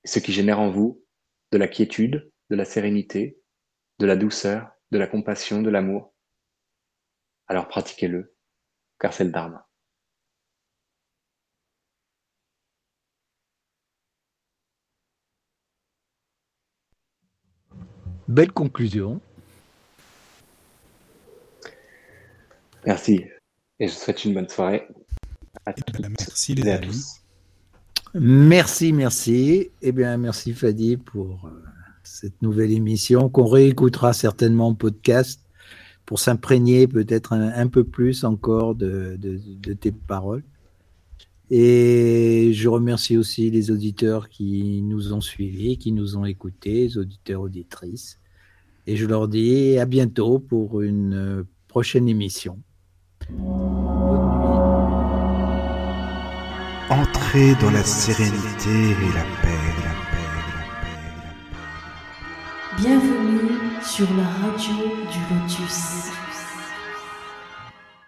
ce qui génère en vous de la quiétude, de la sérénité, de la douceur, de la compassion, de l'amour, alors pratiquez-le, car c'est le Dharma. Belle conclusion. Merci. Et je vous souhaite une bonne soirée. À Merci les amis. Merci, merci. Eh bien, merci Fadi pour euh, cette nouvelle émission qu'on réécoutera certainement en podcast pour s'imprégner peut-être un, peu plus encore de, tes paroles. Et je remercie aussi les auditeurs qui nous ont suivis, qui nous ont écoutés, les auditeurs, auditrices. Et je leur dis à bientôt pour une prochaine émission. Entrez dans la sérénité et la paix, la paix, la paix, Bienvenue sur la radio du Lotus.